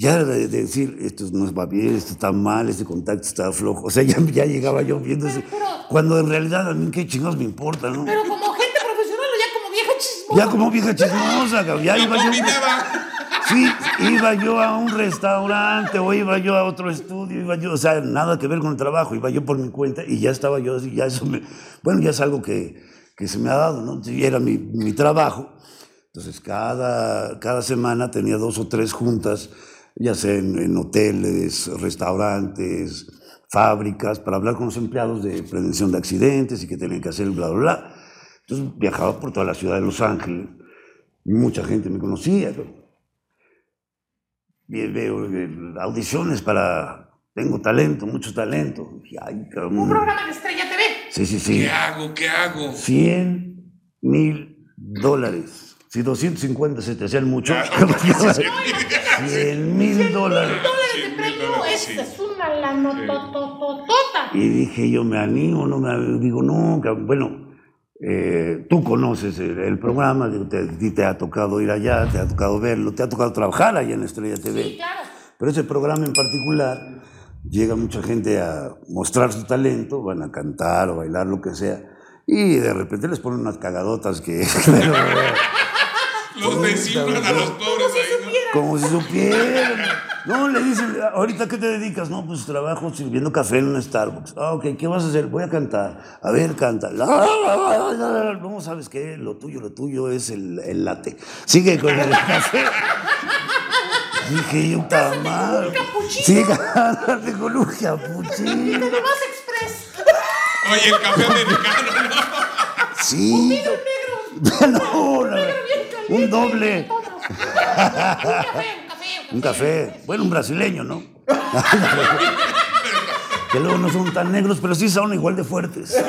ya era de, de decir, esto no va bien, esto está mal, este contacto está flojo, o sea, ya, ya llegaba yo viendo ese, Pero- cuando en realidad a mí qué chingados me importa, ¿no? Pero como gente profesional o ya como vieja chismosa. Ya como vieja chismosa, ya iba yo, sí, iba yo a un restaurante o iba yo a otro estudio, iba yo, o sea, nada que ver con el trabajo, iba yo por mi cuenta y ya estaba yo así, ya eso me, bueno, ya es algo que, que se me ha dado, ¿no? Y era mi, mi trabajo. Entonces, cada, cada semana tenía dos o tres juntas, ya sea en, en hoteles, restaurantes, fábricas, para hablar con los empleados de prevención de accidentes y que tenían que hacer, bla, bla, bla. Entonces, viajaba por toda la ciudad de Los Ángeles. Mucha gente me conocía. ¿no? Y veo eh, audiciones para... Tengo talento, mucho talento. Y, ay, Un programa de Estrella TV. Sí, sí, sí. ¿Qué hago? ¿Qué hago? 100 mil dólares. Si 250 se te hacían mucho, Claro, sí, sí, 100 mil dólares. de mil premio, dólares, esta sí. es una lanotototota. Y dije, yo me animo, no me. Digo, no, bueno, eh, tú conoces el, el programa, te, a ti te ha tocado ir allá, te ha tocado verlo, te ha tocado trabajar allá en Estrella TV. Sí, claro. Pero ese programa en particular, llega mucha gente a mostrar su talento, van a cantar o bailar, lo que sea, y de repente les ponen unas cagadotas que... Los descifran a los pobres ahí, como si supieran. No, le dicen, ahorita qué te dedicas? No, pues trabajo sirviendo café en un Starbucks. Ah, ok, ¿qué vas a hacer? Voy a cantar. A ver, canta. La, la, la, la, la. No, ¿sabes qué? Lo tuyo, lo tuyo es el, el latte. Sigue con el café. Dije yo, capuchino. Sí, cántate con un capuchino. Express. Oye, el café americano, ¿no? Sí. No, la- un doble. Un café, un café. Un café. Bueno, un brasileño, ¿no? que luego no son tan negros, pero sí son igual de fuertes.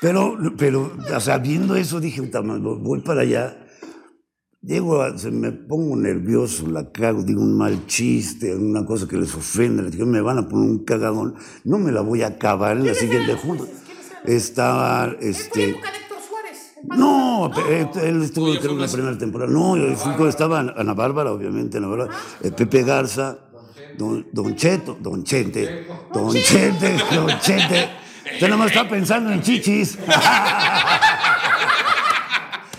pero, pero, o sea, viendo eso dije, "Puta madre, voy para allá. Llego, a- se me pongo nervioso, la cago, digo un mal chiste, una cosa que les ofende, les digo, me van a poner un cagadón, no me la voy a acabar en la siguiente junta. Estaba, este... No, eh, él estuvo creo, en la primera temporada. No, yo fui cuando estaba Ana Bárbara, obviamente, Ana Bárbara, eh, Pepe Garza, don, don Cheto, Don Chente, Don Chente, Don Chente. Usted nomás está pensando en chichis.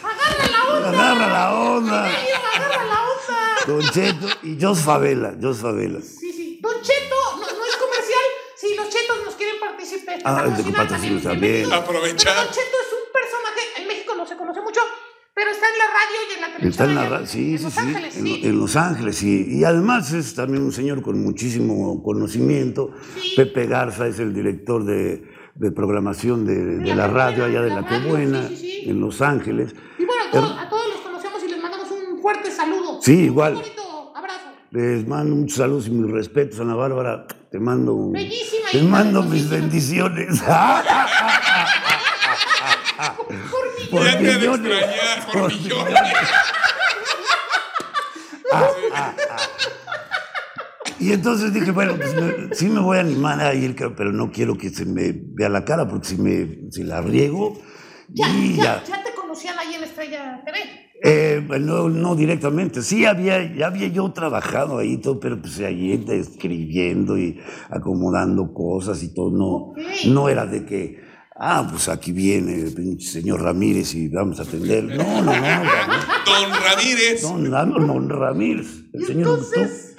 Agarra la onda. Agarra la onda. Agarra la onda. Don Cheto y Jos Favela, Jos Favela. Sí, sí. Don Cheto, no, no es comercial. Si los chetos nos quieren participar. Ah, el de patrocinio también. Aprovechar. Don Cheto es un personaje, en México no se conoce mucho, pero está en la radio y en la televisión. Está en la allá ra- sí, en sí, Los sí, Ángeles, en, sí. en Los Ángeles, sí. Y además es también un señor con muchísimo conocimiento. Sí. Pepe Garza es el director de, de programación de, de la radio allá de la la que radio, buena, sí, sí, sí. en Los Ángeles. Y bueno, a todos, a todos los conocemos y les mandamos un fuerte saludo. Sí, igual. Un bonito abrazo. Les mando muchos saludos y mis respetos, Ana Bárbara. Te mando, Bellísima te mando mis bendiciones. Por Ya te han de millones. extrañar por Por millones. Y entonces dije, bueno, pues me- sí me voy a animar a ir, pero no quiero que se me vea la cara, porque si, me, si la riego, Ya, y ya, ya. ya te conocían ahí en Estrella TV. Eh, no, no directamente. Sí, había, ya había yo trabajado ahí, y todo, pero pues ahí escribiendo y acomodando cosas y todo. No, no era de que, ah, pues aquí viene el pinche señor Ramírez y vamos a atender. No, no, no. no. Don Ramírez. Don, Ram- don Ramírez, el Y señor entonces-.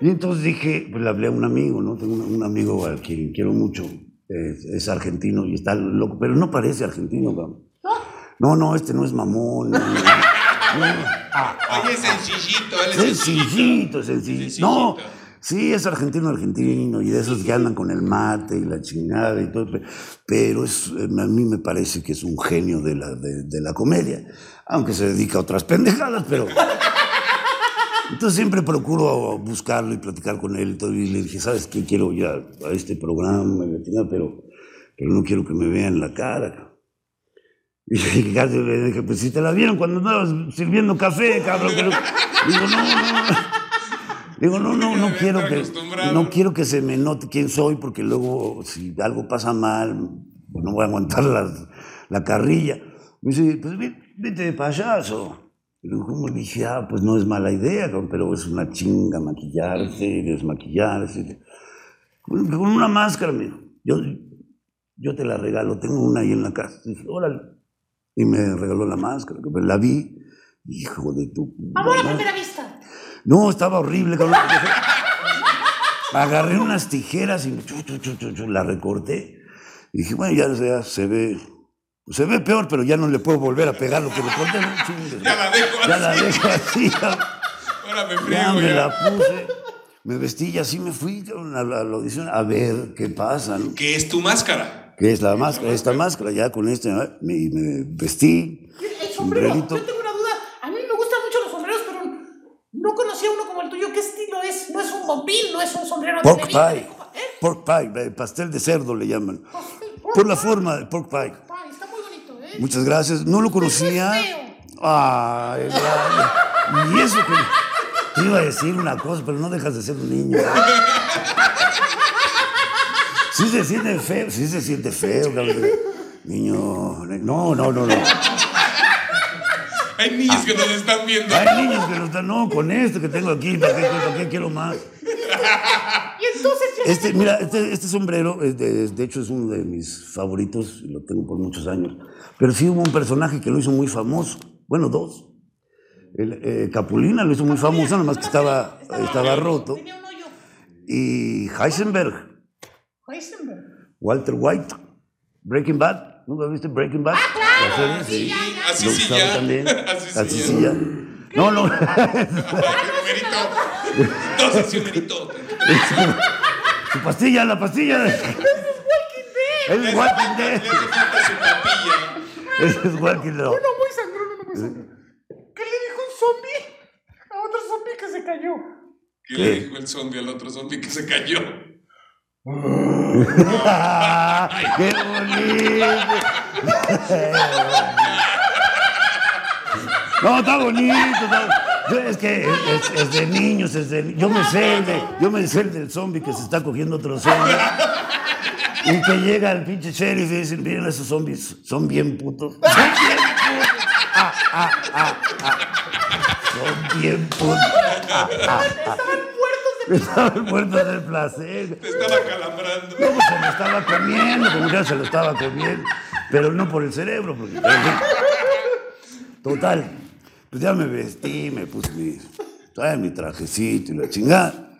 Y entonces dije, pues le hablé a un amigo, ¿no? Tengo un, un amigo al quien quiero mucho, es, es argentino y está loco, pero no parece argentino, cabrón. ¿No? No, este no es mamón. no, no, no. Oye, sencillito, él es sencillito. Sencillito, sencillito. Sencillito. No, sí, es argentino, argentino, y de esos que andan con el mate y la chingada y todo, pe- pero es, eh, a mí me parece que es un genio de la, de, la comedia, aunque se dedica a otras pendejadas, pero... Entonces siempre procuro buscarlo y platicar con él y todo, y le dije, ¿sabes qué? Quiero ir a, este programa, pero, pero no quiero que me vean la cara. cabrón". Y le dije, pues si te la vieron cuando andabas sirviendo café, cabrón. Pero, digo, no, no. Digo, no, no, no quiero que, no quiero que se me note quién soy, porque luego si algo pasa mal, pues no voy a aguantar la, la carrilla. Me dice, pues ve- vete de payaso. Y luego, como le dije, ah, pues no es mala idea, pero es una chinga maquillarse, desmaquillarse. Con, una máscara, me dijo. Yo, yo te la regalo, tengo una ahí en la casa. Dije, órale. Y me regaló la máscara, la vi. Hijo de tu. Amor a primera vista. No, estaba horrible, cabrón. Agarré unas tijeras y chu, chu, chu, chu, chu, la recorté. Y dije, bueno, ya, ya se ve. Se ve peor, pero ya no le puedo volver a pegar lo que. ¿no? Chingue. Ya la dejo Ya la dejo así. ya. Ahora me Ya friego me ya. la puse. Me vestí y así me fui cabrón, a la, a la audición a ver qué pasa, ¿no? ¿Qué es tu máscara? ¿Qué es la máscara? Esta máscara, ya con este, me, me vestí. El sombrero. Sombrerito. Yo tengo una duda. A mí me gustan mucho los sombreros, pero no conocía uno como el tuyo. ¿Qué estilo es? No es un bombín, no es un sombrero de Pork pie. ¿eh? Pork pie, pastel de cerdo le llaman. Por la pie. forma de pork pie. Está muy bonito, ¿eh? Muchas gracias. No lo conocía. Ya, y eso que te iba a decir una cosa, pero no dejas de ser un niño. Sí se siente feo, sí se siente feo, cabrón. Niño, no, no, no, no. Hay niños que nos están viendo. Hay niños que lo están, no, con esto que tengo aquí, ¿para qué, para qué quiero más? Y entonces ya Este, mira, este, este sombrero, es de, de hecho, es uno de mis favoritos, y lo tengo por muchos años. Pero sí hubo un personaje que lo hizo muy famoso. Bueno, dos. El, eh, Capulina lo hizo muy famoso, nada más que estaba, estaba roto. tenía un hoyo. Y Heisenberg, Heisenberg. Walter White, Breaking Bad. ¿Nunca viste Breaking Bad? Ah, claro, La serie, sí, ya, ya. Así sí ya. también. Así sí Así ya. sí ya. No, no. Numerito. Dos así, numerito. Su pastilla, la pastilla. Es Walking Dead. hace falta su papilla. Ese es Walking Dead. Uno muy sangrón, uno muy sangrón. ¿Qué le dijo un zombie a otro zombie que se cayó? ¿Qué le dijo el zombie al otro zombie que se cayó? ¡Qué bonito! No, está bonito. está- Es que es, de niños, es de, yo me sé el de, yo me sé el del zombie que se está cogiendo otro zombie. Y que llega el pinche sheriff y dicen, miren esos zombies, son bien putos. Son bien putos. Ah, ah, ah, ah. Son bien putos. Estaban muertos de Estaban muertos del placer. Te estaba calambrando. No, pues se lo estaba comiendo, como ya se lo estaba comiendo, pero no por el cerebro. Porque, total, pues ya me vestí, me puse mi, trae mi trajecito y la chingada,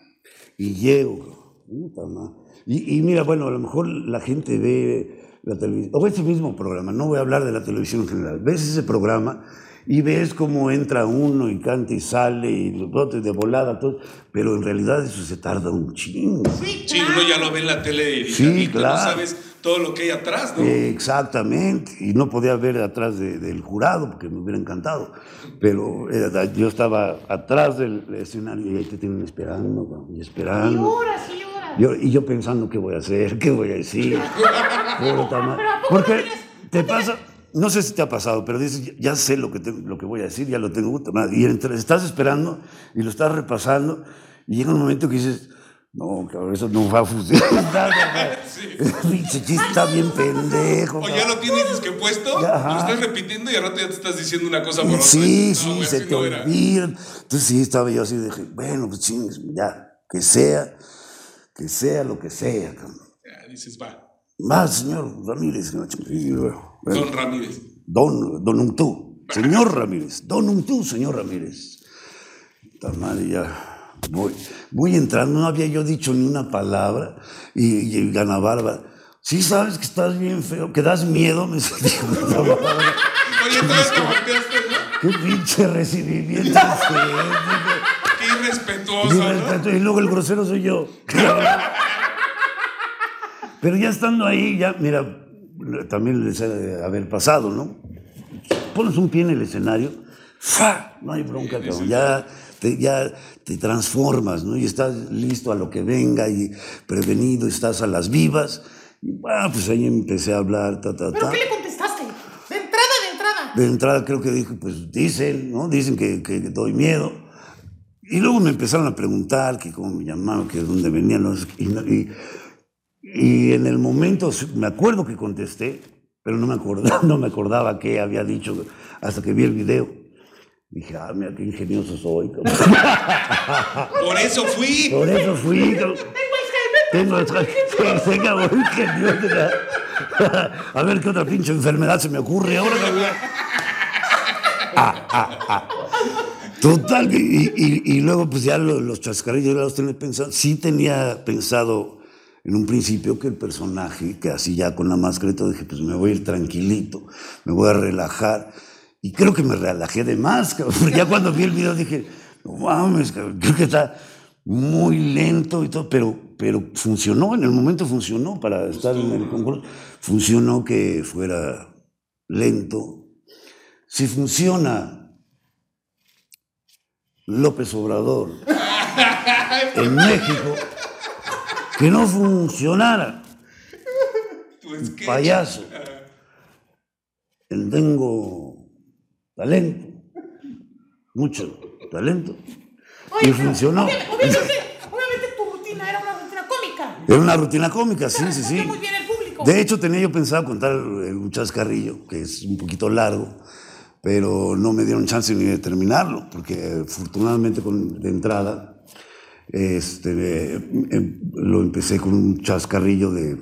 y llego. puta madre. Y, y mira, bueno, a lo mejor la gente ve la televisión, o ese mismo programa, no voy a hablar de la televisión en general, ves ese programa y ves cómo entra uno y canta y sale y los brotes de volada, todo, pero en realidad eso se tarda un chingo. Sí, Sí, uno ya lo ve en la tele y Sí, claro. no sabes todo lo que hay atrás, ¿no? Eh, Exactamente, y no podía ver atrás de- del jurado porque me hubiera encantado, pero eh, yo estaba atrás del escenario y ahí te tienen esperando, y Y esperando. horas y horas. Yo- y yo pensando qué voy a hacer, qué voy a decir. Puta madre. Pero ¿a poco no Porque tienes- te pasa, no sé si te ha pasado, pero dices, ya- sé lo que, te- lo que voy a decir, ya lo tengo. Y entre- estás esperando y lo estás repasando y llega un momento que dices, no, cabrón, eso no va a funcionar. Pinche chiste está bien pendejo. O ya lo tienes disque puesto, ajá. lo estás repitiendo y al rato ya te estás diciendo una cosa por otra. Sí, No, sí, güey, se te no olvida. Entonces sí, estaba yo así, dije, bueno, pues chingues, ya, que sea, que sea lo que sea. cabrón. Ya, dices, va. Más, señor Ramírez. que. Y luego, Don Ramírez. Don, don Untú, señor Ramírez, Don Untú, señor Ramírez. Madre, ya voy, voy entrando, no había yo dicho ni una palabra, y, y Ana Bárbara, sí sabes que estás bien feo, que das miedo, me dice, puta madre, Oye, ¿no? qué pinche recibimiento Qué irrespetuoso, y luego el grosero soy yo. Pero ya estando ahí, ya, mira, también les ha de haber pasado, ¿no? Pones un pie en el escenario, ¡fa! No hay bronca, cabrón. Ya te, ya te transformas, ¿no? Y estás listo a lo que venga y prevenido, estás a las vivas. Y bueno, pues ahí empecé a hablar, ta, ta, ¿Pero ta. qué le contestaste? De entrada, de entrada. De entrada creo que dije, pues dicen, ¿no? Dicen que, que doy miedo. Y luego me empezaron a preguntar que cómo me llamaban, que de dónde venían. Y, y- y en el momento me acuerdo que contesté, pero no me acordaba, no me acordaba qué había dicho hasta que vi el video. Dije, ah, mira qué ingenioso soy. Por eso fui. Por eso fui. Tengo cabrón ingenioso. A ver qué otra pinche enfermedad se me ocurre ahora. cabrón. Total, y, y- y luego pues ya lo- los chascarrillos ya los tenía pensado. Sí tenía pensado en un principio que el personaje, que así ya con la máscara y todo, dije, pues me voy a ir tranquilito, me voy a relajar. Y creo que me relajé de más, porque ya cuando vi el video dije, no mames, creo que está muy lento y todo, pero, pero funcionó, en el momento funcionó para estar en el concurso. Funcionó que fuera lento. Si funciona López Obrador en México, que no funcionara, sketch. payaso. tengo talento, mucho talento. Oye, y funcionó. obvia- Obviamente, obviamente tu rutina era una rutina cómica. Era una rutina cómica, sí, sí, sí. Respondió muy bien el público. De hecho, tenía yo pensado contar el- un chascarrillo, que es un poquito largo, pero no me dieron chance ni de terminarlo, porque afortunadamente con, de entrada este, em- lo empecé con un chascarrillo de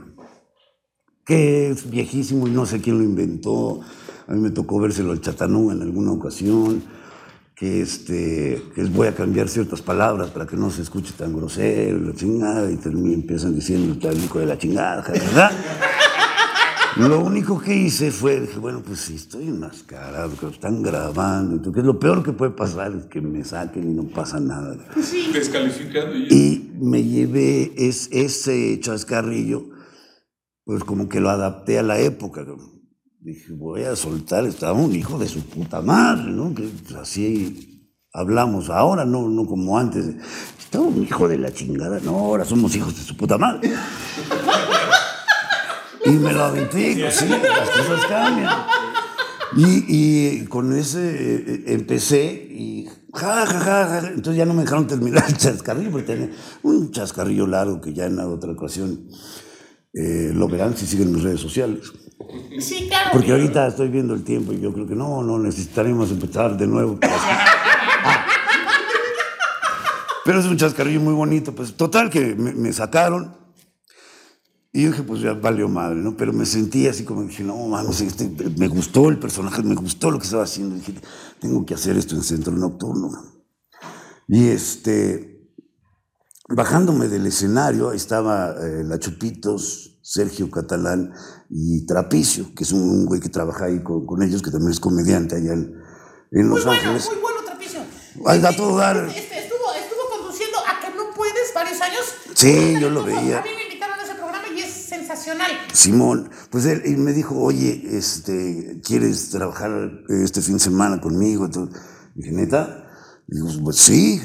que es viejísimo y no sé quién lo inventó. A mí me tocó vérselo al Chatanú en alguna ocasión, que, este, que voy a cambiar ciertas palabras para que no se escuche tan grosero, la chingada, y termi- empiezan diciendo hijo de la chingada, ¿verdad? Lo único que hice fue, dije, bueno, pues sí, estoy enmascarado, que lo están grabando, entonces lo peor que puede pasar es que me saquen y no pasa nada. Descalificado y Y me llevé es, ese chascarrillo, pues como que lo adapté a la época. Dije, voy a soltar, estaba un hijo de su puta madre, ¿no? Que así hablamos ahora, no, no como antes. Estaba un hijo de la chingada, no, ahora somos hijos de su puta madre. Y me lo aventé, sí, las cosas cambian. Y, y con ese eh, empecé y ja, ja, ja, ja. Entonces ya no me dejaron terminar el chascarrillo, porque tenía un chascarrillo largo que ya en otra ocasión eh, lo verán si siguen mis redes sociales. Sí, claro. Porque ahorita estoy viendo el tiempo y yo creo que no, no necesitaremos empezar de nuevo. Ah. Pero es un chascarrillo muy bonito. Pues total que me, me sacaron. Y yo dije, pues ya valió madre, ¿no? Pero me sentí así como dije, no mames, este, me gustó el personaje, me gustó lo que estaba haciendo. Dije, tengo que hacer esto en centro nocturno. Y este, bajándome del escenario, ahí estaba eh, la Chupitos, Sergio Catalán y Trapicio, que es un, un güey que trabaja ahí con, con ellos, que también es comediante allá en, en Muy Los bueno, Ángeles. muy bueno, Trapicio. Ahí da Este, todo dar. este, este, estuvo, estuvo conduciendo a que no puedes varios años. Sí, yo lo Muy veía. A mí me invitaron a ese programa y Simón, pues él, me dijo, oye, este, ¿quieres trabajar este fin de semana conmigo? Entonces, dije, ¿neta? Digo, pues sí.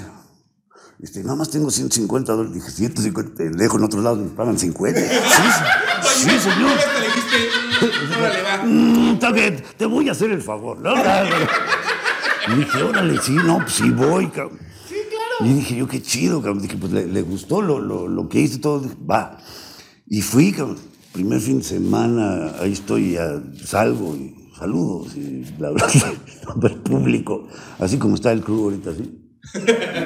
Este, nada más tengo 150 dólares. Dije, 150, lejos en otros lados me pagan 50. Sí, sí, sí, señor. Mm, te voy a hacer el favor, ¿no? Y dije, órale, sí, no, pues sí voy, cabrón. Sí, claro. Y dije yo, qué chido, cabrón. Dije, pues le, le gustó lo, lo, lo que hice, todo. Dije, va. Y fui, cabrón. Primer fin de semana, ahí estoy, ya salgo y saludos. Y la verdad, el público, así como está el club ahorita, así.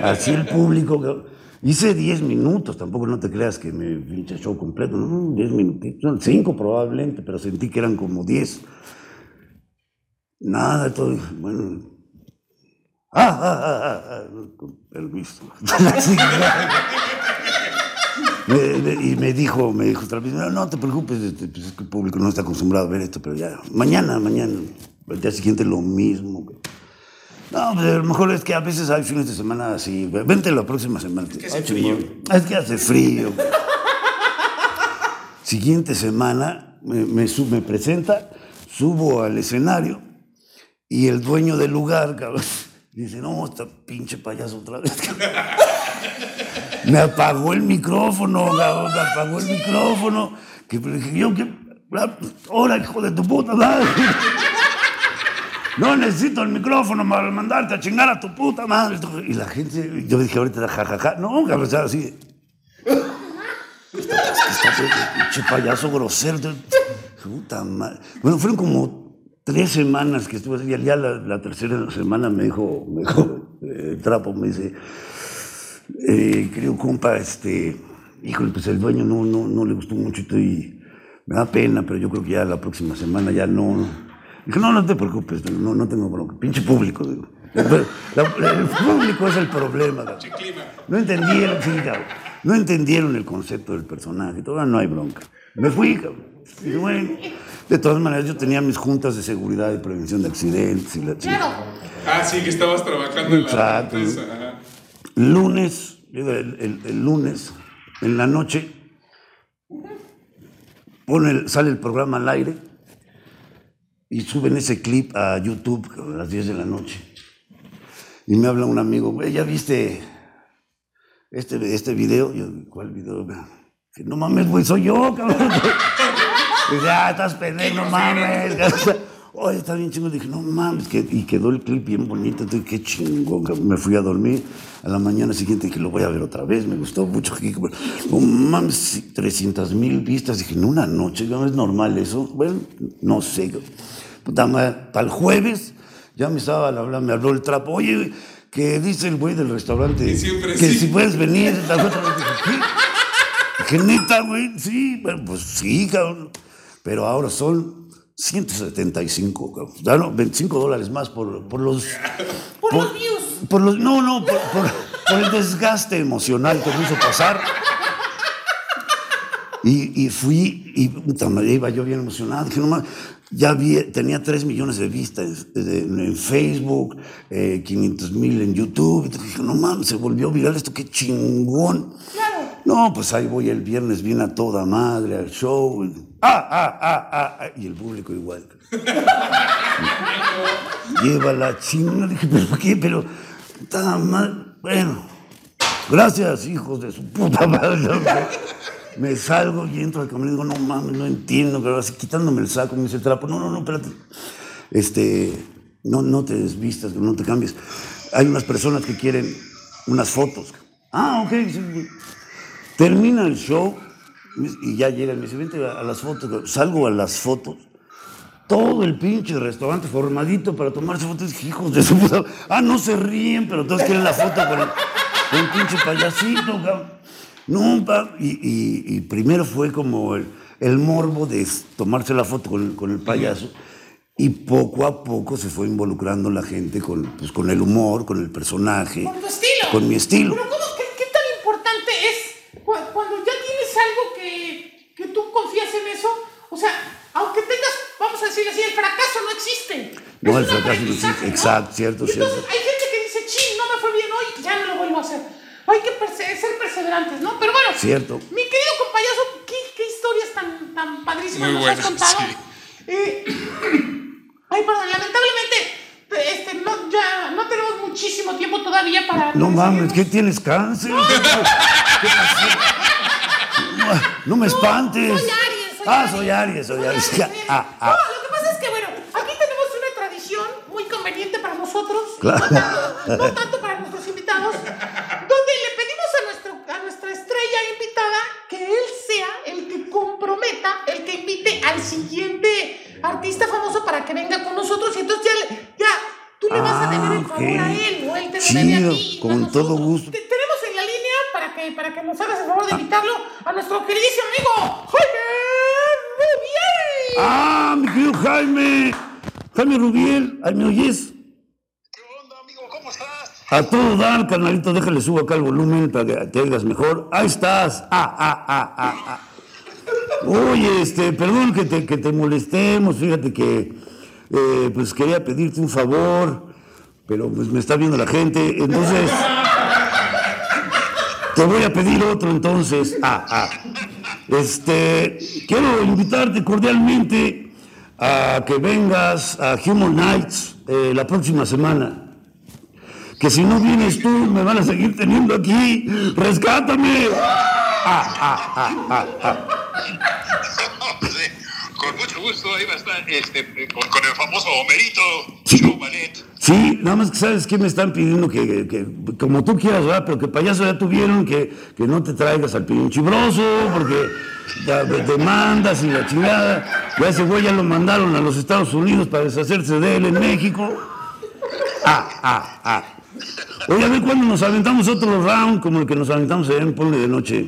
Así el público. Hice 10 minutos, tampoco no te creas que me pinche show completo, no, 10 minutitos, son 5 probablemente, pero sentí que eran como 10. Nada, todo, bueno, Ah, ah, ah, ah, ah, con permiso. Y me dijo, me dijo otra vez, no, no te preocupes, este, pues es que el público no está acostumbrado a ver esto, pero ya, mañana, mañana, el día siguiente lo mismo. No, pues a lo mejor es que a veces hay fines de semana así, vente la próxima semana. Es que hace frío. Es que hace frío. Siguiente semana me, me, presenta, subo al escenario y el dueño del lugar, cabrón, dice, no, esta pinche payaso otra vez. cabrón". Me apagó el micrófono, cabrón, me apagó el micrófono. Que le dije, yo, que, ahora, hijo de tu puta madre. No necesito el micrófono para mandarte a chingar a tu puta madre. Y la gente, yo dije ahorita, jajaja, no, cabrón, estaba así. Está pinche payaso grosero. Puta madre. Bueno, fueron como tres semanas que estuve así. Ya la, la tercera semana me dijo, me dijo eh, Trapo, me dice, eh, querido compa, este, híjole, pues el dueño no, no, no le gustó mucho y me da pena, pero yo creo que ya la próxima semana ya no. Dije, no, no te preocupes, no, no tengo bronca. Pinche público, digo. El, la- el público es el problema. cabrón. Clima. No entendieron, sí, cabrón. No entendieron el concepto del personaje. Todavía no hay bronca. Me fui, cabrón. Dije, bueno, de todas maneras, yo tenía mis juntas de seguridad y prevención de accidentes y la Claro. Ah, sí, que estabas trabajando en la Exacto. empresa. Lunes, el, el- el lunes, en la noche, pone el- sale el programa al aire y suben ese clip a YouTube a las 10 de la noche. Y me habla un amigo, güey, ¿ya viste este, este video? Yo, ¿cuál video? Que no mames, güey, soy yo, cabrón. Y ya, estás pendejo, no mames. Oye, está bien chingón. Dije, no mames, que, y quedó el clip bien bonito. Entonces, qué chingón. Me fui a dormir. A la mañana siguiente dije, lo voy a ver otra vez. Me gustó mucho. No mames, sí, 300 mil vistas. Dije, en una noche, ¿no es normal eso? Bueno, no sé. Puta madre, para el jueves, ya me estaba hablando, me habló el trapo. Oye, que dice el güey del restaurante que sí. si puedes venir. La otra vez dije, ¿qué? Dije, neta, güey, sí, bueno, pues sí, cabrón. Pero ahora son 175, cabrón. Ya no, 25 dólares más por, por los. Por los views. Por los, no, no, por, el desgaste emocional que me hizo pasar. Y, y fui, y puta madre, iba yo bien emocionado. Dije, no mames, ya vi, tenía 3 millones de vistas en Facebook, eh, 500 mil en YouTube. Dije, no mames, se volvió viral esto, qué chingón. No, pues ahí voy el viernes, viene a toda madre al show. Ah, ah, ah, ah, ah, y el público igual. Lleva la chingada. Dije, ¿pero por qué? Pero, está mal. Bueno, gracias, hijos de su puta madre. Me salgo y entro al camerino y digo, no mames, no entiendo. Pero así quitándome el saco, me dice el trapo, no, no, no, espérate. Este, no, no te desvistas, no te cambies. Hay unas personas que quieren unas fotos. Ah, ok. Termina el show y ya llega y me dice, vente a las fotos. Salgo a las fotos todo el pinche restaurante formadito para tomarse fotos. Hijos de su puta. Ah, no se ríen, pero todos quieren la foto con el, pinche payasito, cabrón. No, pa- y, y- y primero fue como el, el morbo de tomarse la foto con el, con el payaso. Y poco a poco se fue involucrando la gente con, pues, con el humor, con el personaje. Con tu estilo. Con mi estilo. Pero ¿cómo, qué, qué tan importante es cu- cuando ya tienes algo que, tú confías en eso? O sea, aunque tengas, vamos a decir así, el fracaso no existe. No, Es el fracaso no existe. Exacto, cierto, Y entonces cierto. hay gente que dice, ching, no me fue bien hoy, ya no lo vuelvo a hacer. Hay que perse- ser perseverantes, ¿no? Pero bueno, Cierto. mi querido compayazo, ¿qué, qué historias tan, tan padrísimas Muy nos has contado? sí. Eh, ay, perdón, lamentablemente este, no, ya no tenemos muchísimo tiempo todavía para... No mames, ¿qué tienes cáncer? ¿Qué pasó? No, me espantes. Soy Aries, soy ah, Aries. soy Aries, soy Aries. soy Aries. Ah, No, ah. lo que pasa es que, bueno, aquí tenemos una tradición muy conveniente para nosotros, Claro. no, tanto, no tanto para nuestros invitados, donde le pedimos a, nuestro, a nuestra estrella invitada que él sea el que comprometa, el que invite al siguiente artista famoso para que venga con nosotros y entonces ya, ya tú le vas a deber el Ah, favor a ok. él o él te lo debe a ti. con a todo gusto. Te- tenemos en la línea para que, para que nos hagas el favor de invitarlo a nuestro queridísimo amigo Jaime Rubiel. Ah, mi querido Jaime. Jaime Rubiel, ¿me oyes? ¿Qué onda, amigo? ¿Cómo estás? A todo dar, carnalito, déjale subo acá el volumen para que te oigas mejor. Ahí estás. Ah, ah, ah, ah, ah. Oye, este, perdón que te, que te molestemos, fíjate que eh, pues quería pedirte un favor, pero pues me está viendo la gente, entonces te voy a pedir otro entonces. Ah, ah. Este, quiero invitarte cordialmente a que vengas a Human Nights eh, la próxima semana. Que si no vienes tú, me van a seguir teniendo aquí. ¡Rescátame! Ah, ah, ah, con mucho gusto, ahí va a estar este, con, con el famoso Homerito Sí. Show Ballet. Sí, nada más que sabes que me están pidiendo que, que- como tú quieras, ¿verdad? Pero que payaso ya tuvieron que, que no te traigas al pinchibroso, porque te demandas y la chingada. Ya ese güey ya lo mandaron a los Estados Unidos para deshacerse de él en México. Ah, ah, ah. Oye, a ver cuándo nos aventamos otro round como el que nos aventamos allá en Ponle de Noche.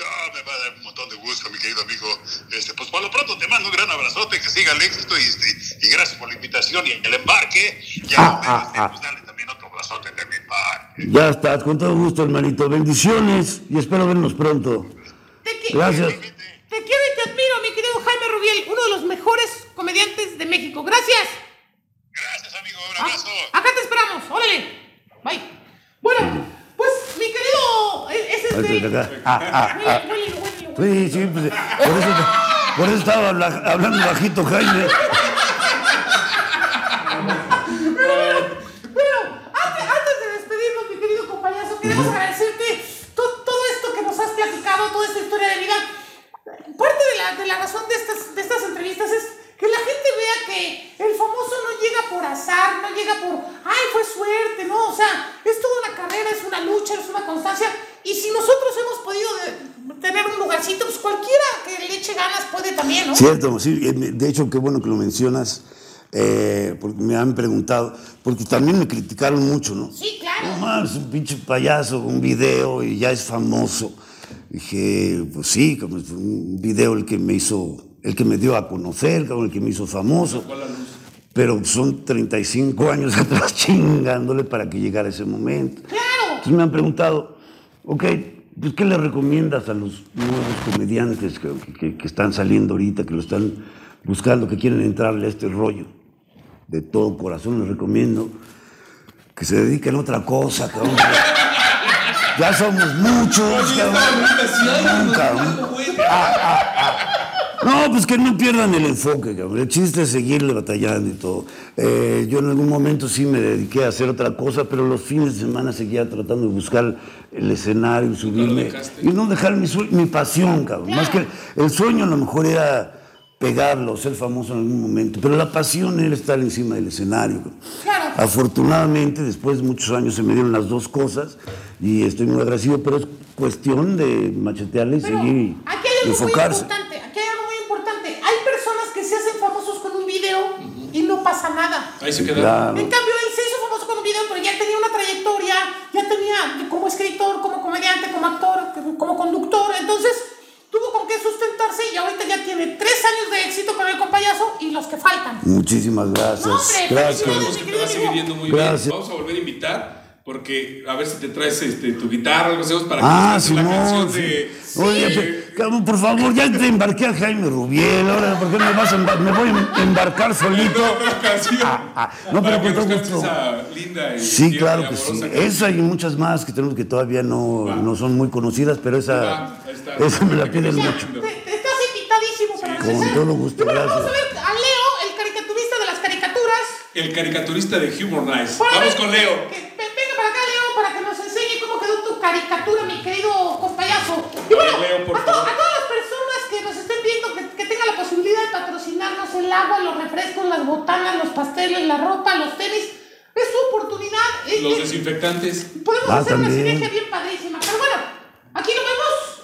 Ah, me va a dar un montón de gusto, mi amigo. Este, pues por lo pronto te mando un gran abrazote, que siga el éxito y, este, y gracias por la invitación y el embarque. Y a Ah, ah, este, ah. pues dale también otro abrazote de mi parte. Ya estás, con todo gusto, hermanito. Bendiciones y espero vernos pronto. Te, Gracias. te quiero y te admiro, mi querido Jaime Rubiel, uno de los mejores comediantes de México. Gracias. Gracias, amigo. Un Ah, abrazo. acá te esperamos. Órale. Bye. Bueno, pues mi querido. Ese es acá. Ah, ah, ah. Huélelo. Sí, sí, pues, por eso, por eso estaba habla- hablando bajito, Jaime. Bueno, antes, antes de despedirnos, mi querido compañero, agradecerte to- todo esto que nos has platicado, toda esta historia de vida. Parte de la, de la razón de estas, de estas entrevistas es que la gente vea que el famoso no llega por azar, no llega por, ay, fue suerte, no, o sea, es toda una carrera, es una lucha, es una constancia. Y si nosotros hemos podido tener un lugarcito, pues cualquiera que le eche ganas puede también, ¿no? Cierto, sí, eh, de hecho, qué bueno que lo mencionas, eh, porque me han preguntado, porque también me criticaron mucho, ¿no? Sí, claro. No más, un pinche payaso, un video y ya es famoso. Dije, pues sí, como es un video el que me hizo, el que me dio a conocer, como el que me hizo famoso. Pero son 35 años atrás chingándole para que llegara ese momento. Claro. Entonces me han preguntado, ok, pues ¿qué le recomiendas a los nuevos comediantes que, que- que están saliendo ahorita, que lo están buscando, que quieren entrarle a este rollo? De todo corazón les recomiendo que se dediquen a otra cosa, cabrón. Ya somos muchos, cabrón. Cabrón. No, pues que no pierdan el enfoque, cabrón. El chiste es seguirle batallando y todo. Eh, yo en algún momento sí me dediqué a hacer otra cosa, pero los fines de semana seguía tratando de buscar el escenario, subirme y no dejar mi, mi pasión, cabrón. Más que el sueño a lo mejor era pegarlo, ser famoso en algún momento, pero la pasión era estar encima del escenario. Claro. Afortunadamente, después de muchos años se me dieron las dos cosas y estoy muy agradecido, pero es cuestión de machetearle y Pero seguir y aquí hay algo muy enfocarse. importante, aquí hay algo muy importante. Hay personas que se hacen famosos con un video y no pasa nada. Ahí se queda. Claro. En cambio, él se hizo famoso con un video, pero ya tenía una trayectoria, ya tenía como escritor, como comediante, como actor, como conductor. Entonces, tuvo con qué sustentarse y ahorita ya tiene tres años de éxito con el compayazo y los que faltan. Muchísimas gracias. No, hombre, gracias. muy Gracias. bien. Vamos a volver a invitar. Porque a ver si te traes este, tu guitarra, algo hacemos para que Ah, cantes la Simón. canción sí. de. Oye, por favor, ya te embarqué a Jaime Rubiel. Ahora, ¿por qué me vas a embar- Me voy a embarcar solito. canción. ah, no, pero que con todo gusto. esa linda y Sí, claro que sí. Esa y muchas más que tenemos que todavía no, no son muy conocidas, pero esa. Esa me la piden Ya. mucho. Te, te estás invitadísimo para Con empezar. todo gusto, Y bueno, gracias. Vamos a ver a Leo, el caricaturista de las caricaturas. El caricaturista de Humor Nice. Para Vamos con Leo. que- ve- venga para acá, Leo, para que nos enseñe cómo quedó tu caricatura, mi querido compayazo. Y bueno, Leo, por a, to- favor. a todas las personas que nos estén viendo, que, que tengan la posibilidad de patrocinarnos el agua, los refrescos, las botanas, los pasteles, la ropa, los tenis, es su oportunidad. Los es- desinfectantes. podemos Ah, hacer una también. sinergia bien padrísima. Pero bueno, aquí lo vemos.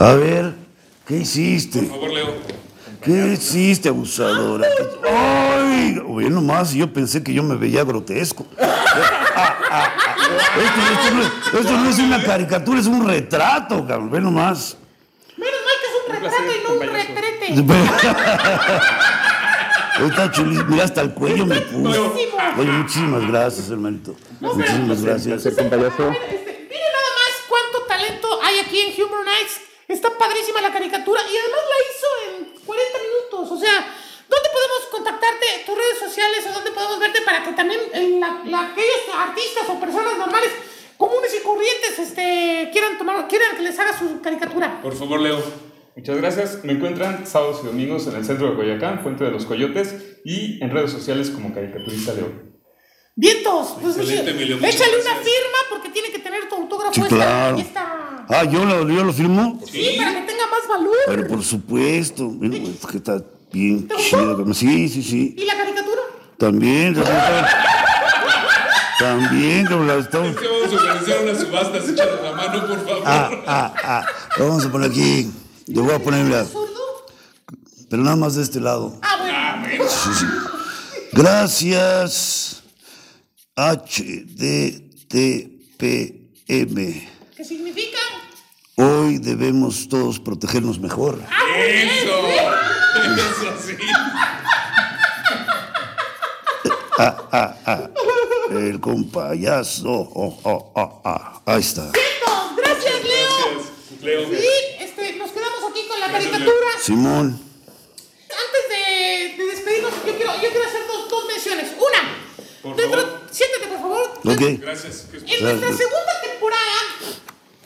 A ver, ¿qué hiciste? Por favor, Leo. ¿Qué hiciste, abusadora? ¡Ay! Oye, nomás, yo pensé que yo me veía grotesco. Ah, ah, ah. Esto, esto no es, esto no es una caricatura, es un retrato, cabrón. Ve nomás. Menos mal que es un retrato y no un retrete. Está chulísimo. Mira, hasta el cuello me puso. Oye, muchísimas gracias, hermanito. Muchísimas gracias. Este, miren nada más cuánto talento hay aquí en Humor Nights. Está padrísima la caricatura y además la hizo en 40 minutos. O sea, ¿dónde podemos contactarte? ¿Tus redes sociales o dónde podemos verte para que también la- la- aquellos artistas o personas normales, comunes y corrientes, este, quieran tomar, quieran que les haga su caricatura? Por favor, Leo. Muchas gracias. Me encuentran sábados y domingos en el centro de Coyoacán, Fuente de los Coyotes, y en redes sociales como Caricaturista Leo. Vientos, pues Excelente, Emilio, échale una firma porque tiene que tener tu autógrafo Sí, esta- claro. esta- Ah, ¿yo lo, yo lo firmo? Sí, para que tenga más valor. Pero por supuesto. Mira, es que está bien chido. Sí, sí, sí. ¿Y la caricatura? También. también está- También, cabrón, la estamos- Es que vamos a organizar unas subastas. Échale la mano, por favor. Ah, ah, ah. Lo vamos a poner aquí. Yo voy a poner, ¿Zurdo? pero nada más de este lado. Ah, bueno. Sí, sí. Gracias. HDTPM. ¿Qué significa? Hoy debemos todos protegernos mejor. Eso. Eso sí. El compayazo. Oh, oh, oh, ah. Ahí está. Vientos, gracias, Leo. Gracias, Leo. Y este, nos quedamos aquí con la Gracias, caricatura. Simón. Antes de, de despedirnos, yo quiero, yo quiero hacer dos, dos menciones. Una, Por dentro, favor. siéntate, por favor. Ok. Gracias. En nuestra segunda temporada,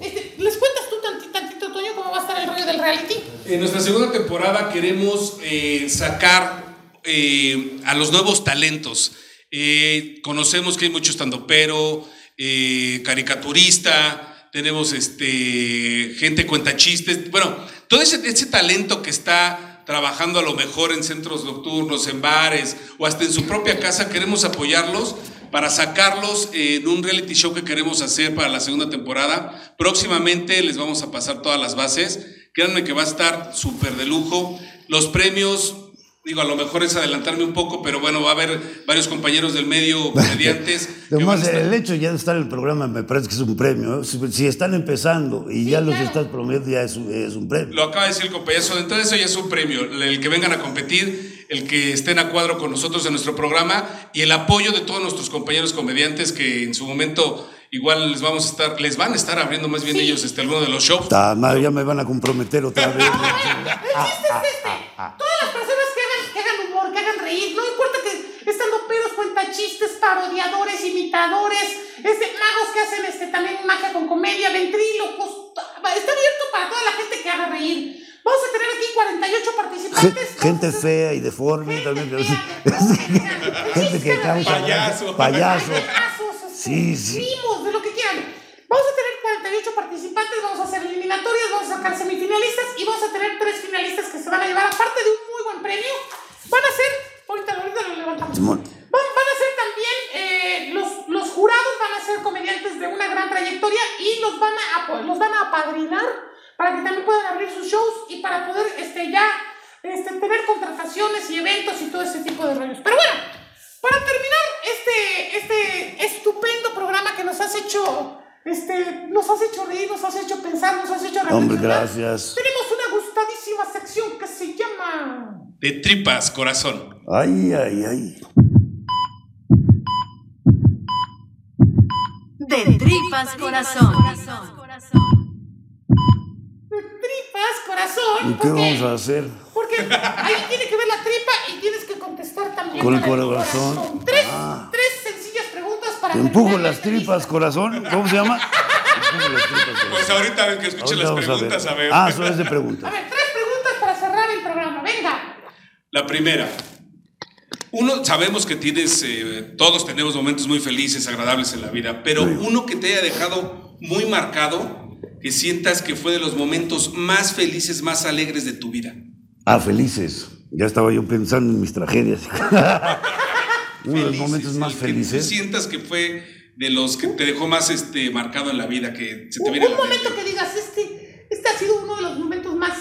este, ¿les cuentas tú tantito, tantito, Toño, cómo va a estar el rollo del reality? En nuestra segunda temporada queremos eh, sacar eh, a los nuevos talentos. Eh, conocemos que hay mucho estandopero, eh, caricaturista, tenemos este, gente cuenta chistes. Bueno, todo ese, ese talento que está trabajando a lo mejor en centros nocturnos, en bares o hasta en su propia casa, queremos apoyarlos para sacarlos en un reality show que queremos hacer para la segunda temporada. Próximamente les vamos a pasar todas las bases. Créanme que va a estar súper de lujo. Los premios, digo, a lo mejor es adelantarme un poco, pero bueno, va a haber varios compañeros del medio, comediantes. Además, estar- el hecho ya de estar en el programa me parece que es un premio. ¿eh? Si, si están empezando y ya los estás promoviendo, ya es, un- es un premio. Lo acaba de decir el compañero, de eso ya es un premio. El que vengan a competir, el que estén a cuadro con nosotros en nuestro programa y el apoyo de todos nuestros compañeros comediantes que en su momento igual les vamos a estar, les van a estar abriendo más bien ellos este, alguno de los shows. Ta madre, ya me van a comprometer otra vez. El chiste es este. Todas las personas que hagan, que hagan humor, que hagan reír, no importa que estando pedos, cuentachistes, parodiadores, imitadores, este, magos que hacen este, también magia con comedia, ventrílocos, está abierto para toda la gente que haga reír. Vamos a tener aquí 48 Gen- participantes. Gente fea y deforme también. Gente que causa. Payaso. Payaso. Payasos, Sí, sí. primos, de lo que quieran. Vamos a tener 48 participantes, vamos a hacer eliminatorias, vamos a sacar semifinalistas y vamos a tener tres finalistas que se van a llevar, aparte de un muy buen premio, van a ser, ahorita, ahorita lo levantamos. Van, van a ser también, eh, los, los jurados van a ser comediantes de una gran trayectoria y los van a, los van a apadrinar para que también puedan abrir sus shows y para poder este, ya este, tener contrataciones y eventos y todo ese tipo de rollos. Pero bueno, para terminar este, este estupendo programa que nos has hecho, este, nos has hecho reír, nos has hecho pensar, nos has hecho Hombre, reflexionar, gracias. tenemos una gustadísima sección que se llama... De tripas, corazón. Ay, ay, ay. De tripas corazón. de tripas, corazón. ¿Y qué porque- vamos a hacer? Porque ahí tiene que ver la tripa y tienes que contestar también. Con el con corazón. Tres, Ah. tres sencillas preguntas para. Te empujo las tripas, corazón. ¿Cómo se llama? Empujo las tripas, corazón. Pues ahorita ven que escuchen las preguntas, a ver. Ah, es de A preguntas. ver, tres preguntas para cerrar el programa. Venga. La primera. Uno, sabemos que tienes, eh, todos tenemos momentos muy felices, agradables en la vida, pero uno que te haya dejado muy marcado, que sientas que fue de los momentos más felices, más alegres de tu vida. Ah, felices. Ya estaba yo pensando en mis tragedias. Uno de los momentos más el que felices. tú sientas que fue de los que te dejó más este, marcado en la vida, que se te Un, viene un la momento mente. que digas, este, este ha sido uno de los momentos más,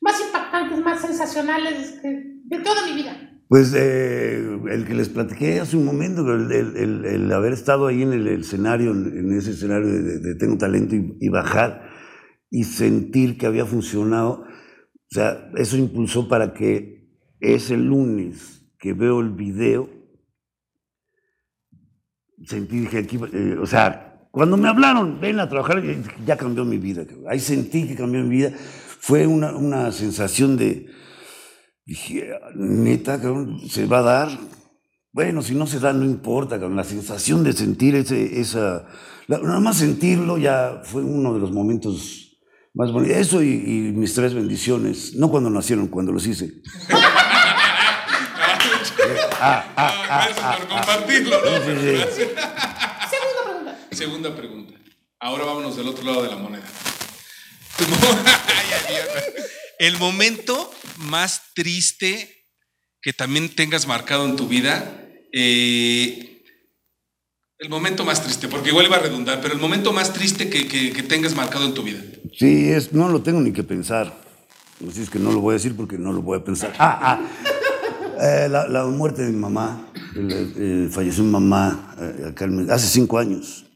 más impactantes, más sensacionales que- de toda mi vida. Pues eh, el que les platiqué hace un momento, el, el- el- el haber estado ahí en el, el escenario, en, en ese escenario de, de- de Tengo Talento y, y bajar y sentir que había funcionado, o sea, eso impulsó para que ese lunes que veo el video, sentí que aquí, eh, o sea, cuando me hablaron, ven a trabajar, ya cambió mi vida. Ahí sentí que cambió mi vida. Fue una, una sensación de, dije, neta, cabrón, se va a dar. Bueno, si no se da, no importa, cabrón. La sensación de sentir ese, esa, nada más sentirlo ya fue uno de los momentos más bonitos. Eso y, y mis tres bendiciones, no cuando nacieron, cuando los hice. Ah, gracias por compartirlo, ¿no? Sí, sí, sí. Segunda pregunta. Segunda pregunta. Ahora vámonos del otro lado de la moneda. El momento más triste que también tengas marcado en tu vida. eh, el momento más triste, porque igual iba a redundar, pero el momento más triste que, que- tengas marcado en tu vida. Sí, es, no lo tengo ni que pensar. Así es que no lo voy a decir porque no lo voy a pensar. Ah, la, muerte de mi mamá. Eh, falleció mi mamá eh, hace cinco años.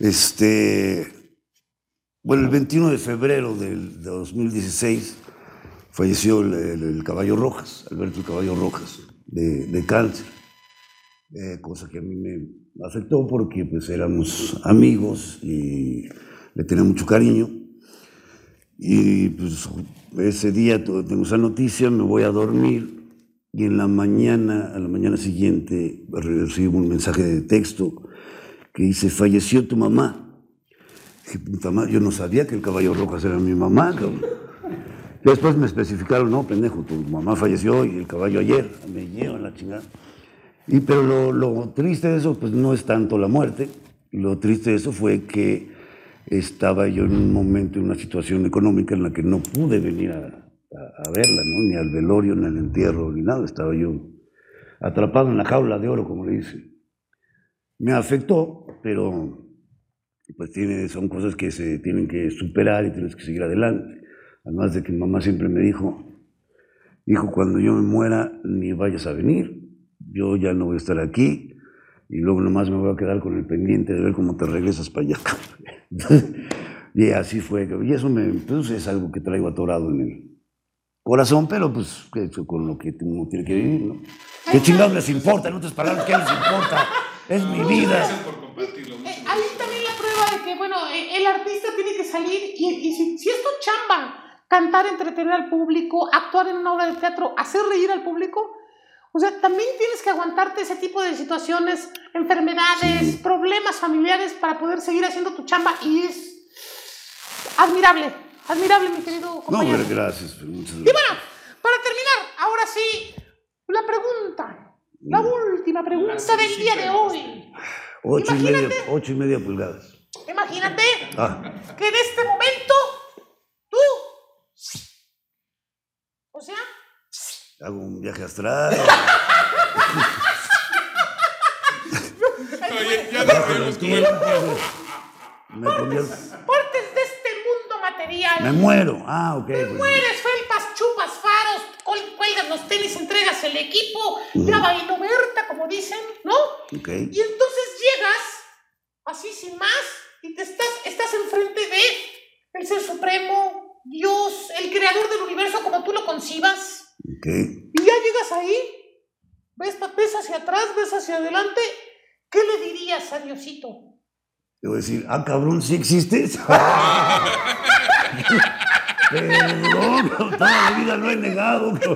Este, bueno, el 21 de febrero del 2016 falleció el, caballo Rojas, Alberto el caballo Rojas, de, de cáncer. Cosa que a mí me afectó porque pues éramos amigos y le tenía mucho cariño. Y pues ese día tengo esa noticia, me voy a dormir y en la mañana, a la mañana siguiente, recibo un mensaje de texto que dice, falleció tu mamá. Dije, puta madre, yo no sabía que el caballo Rojas era mi mamá. Después me especificaron, no, pendejo, tu mamá falleció y el caballo ayer, me llevan la chingada. Y pero lo, lo triste de eso, pues no es tanto la muerte, lo triste de eso fue que estaba yo en un momento, en una situación económica en la que no pude venir a, a- a verla, ¿no? Ni al velorio, ni al entierro, ni nada, estaba yo atrapado en la jaula de oro, como le dice. Me afectó, pero pues tiene, son cosas que se tienen que superar y tienes que seguir adelante. Además de que mi mamá siempre me dijo, hijo, cuando yo me muera, ni vayas a venir, yo ya no voy a estar aquí, y luego nomás me voy a quedar con el pendiente de ver cómo te regresas para allá. y así fue, y eso me, pues, es algo que traigo atorado en el corazón, pero pues con lo que uno tiene que vivir, ¿no? ¿Qué chingados les importa? En otras palabras, ¿qué les importa? Es mi vida. Gracias por compartirlo. Eh, también la prueba de que, bueno, eh, el artista tiene que salir y, y si, si es tu chamba cantar, entretener al público, actuar en una obra de teatro, hacer reír al público, o sea, también tienes que aguantarte ese tipo de situaciones, enfermedades, problemas familiares para poder seguir haciendo tu chamba y es admirable, admirable, mi querido No, compañero. pero gracias. Muchas Y bueno, para terminar, ahora sí, la pregunta, la última pregunta del día de hoy. Ocho y, media, ocho y media pulgadas. Imagínate Ah, que en este momento tú, o sea, hago un viaje astral. Oye, ya nos vemos como el- Me convierto- partes de este mundo material, Me muero. Ah, ok. pues, mueres, felpas, chupas, faros, col- cuelgas los tenis, entregas el equipo, ya bailó Berta, como dicen, ¿no? ok. Y entonces llegas, así sin más, y te estás, estás enfrente de el Ser Supremo, Dios, el creador del universo como tú lo concibas. Ok. Y ya llegas ahí, ves, ves hacia atrás, ves hacia adelante, ¿qué le dirías a Diosito? Te voy a decir, ah, cabrón, ¿sí existes? Perdón, toda la vida lo he negado.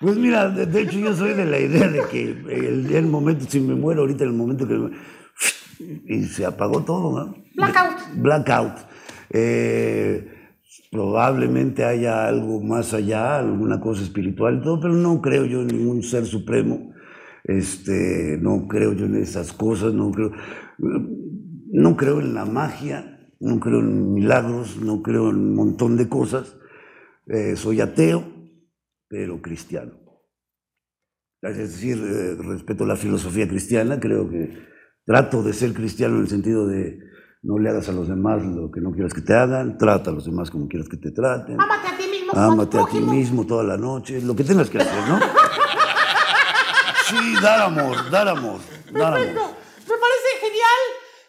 Pues mira, de, de hecho yo soy de la idea de que el, el momento, si me muero ahorita, el momento que... me- y se apagó todo, ¿no? Blackout. Blackout. Eh, probablemente haya algo más allá, alguna cosa espiritual, y todo, pero no creo yo en ningún ser supremo. Este, no creo yo en esas cosas, no creo, no creo en la magia, no creo en milagros, no creo en un montón de cosas. Eh, soy ateo, pero cristiano. Es decir, eh, respeto la filosofía cristiana, creo que trato de ser cristiano en el sentido de no le hagas a los demás lo que no quieras que te hagan, trata a los demás como quieras que te traten, Ámate a ti mismo ámate a ti mismo toda la noche, lo que tengas que hacer, ¿no? Sí, dar amor, dar amor, dar Perfecto, amor. me parece genial.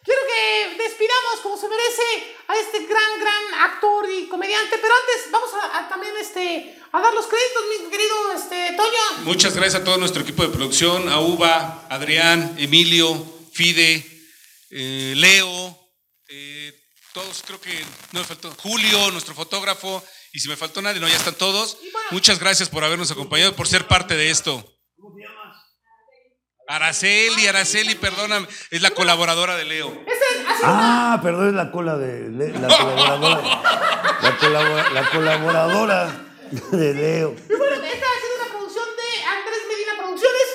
Quiero que despidamos como se merece a este gran, gran actor y comediante, pero antes vamos a, a también este, a dar los créditos, mi querido este, Toño. Muchas gracias a todo nuestro equipo de producción, a Uva, Adrián, Emilio, Fide, eh, Leo, todos creo que no me faltó, Julio, nuestro fotógrafo, y si me faltó nadie, no, ya están todos. Muchas gracias por habernos acompañado, y por ser parte de esto. Araceli, Araceli, perdóname, es la colaboradora de Leo. Ah, perdón, es la cola de Le- la colaboradora. La, colabora- la colaboradora de Leo. Y bueno, esta ha sido una producción de Andrés Medina Producciones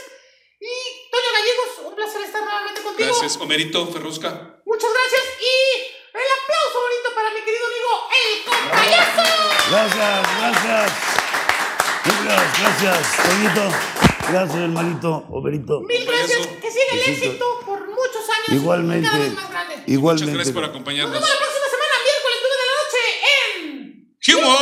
y Toño Gallegos. Un placer estar nuevamente contigo. Gracias, Homerito Ferrusca. Muchas gracias y el aplauso bonito para mi querido amigo El Compayazo. Gracias, gracias. Gracias, gracias, Toñito. Gracias, hermanito, Oberito. Mil gracias. Que siga el éxito por muchos años y Igualmente, cada vez más grande. Muchas igualmente. gracias por Nos acompañarnos. vemos la próxima semana, miércoles 9 de la noche en... Humor.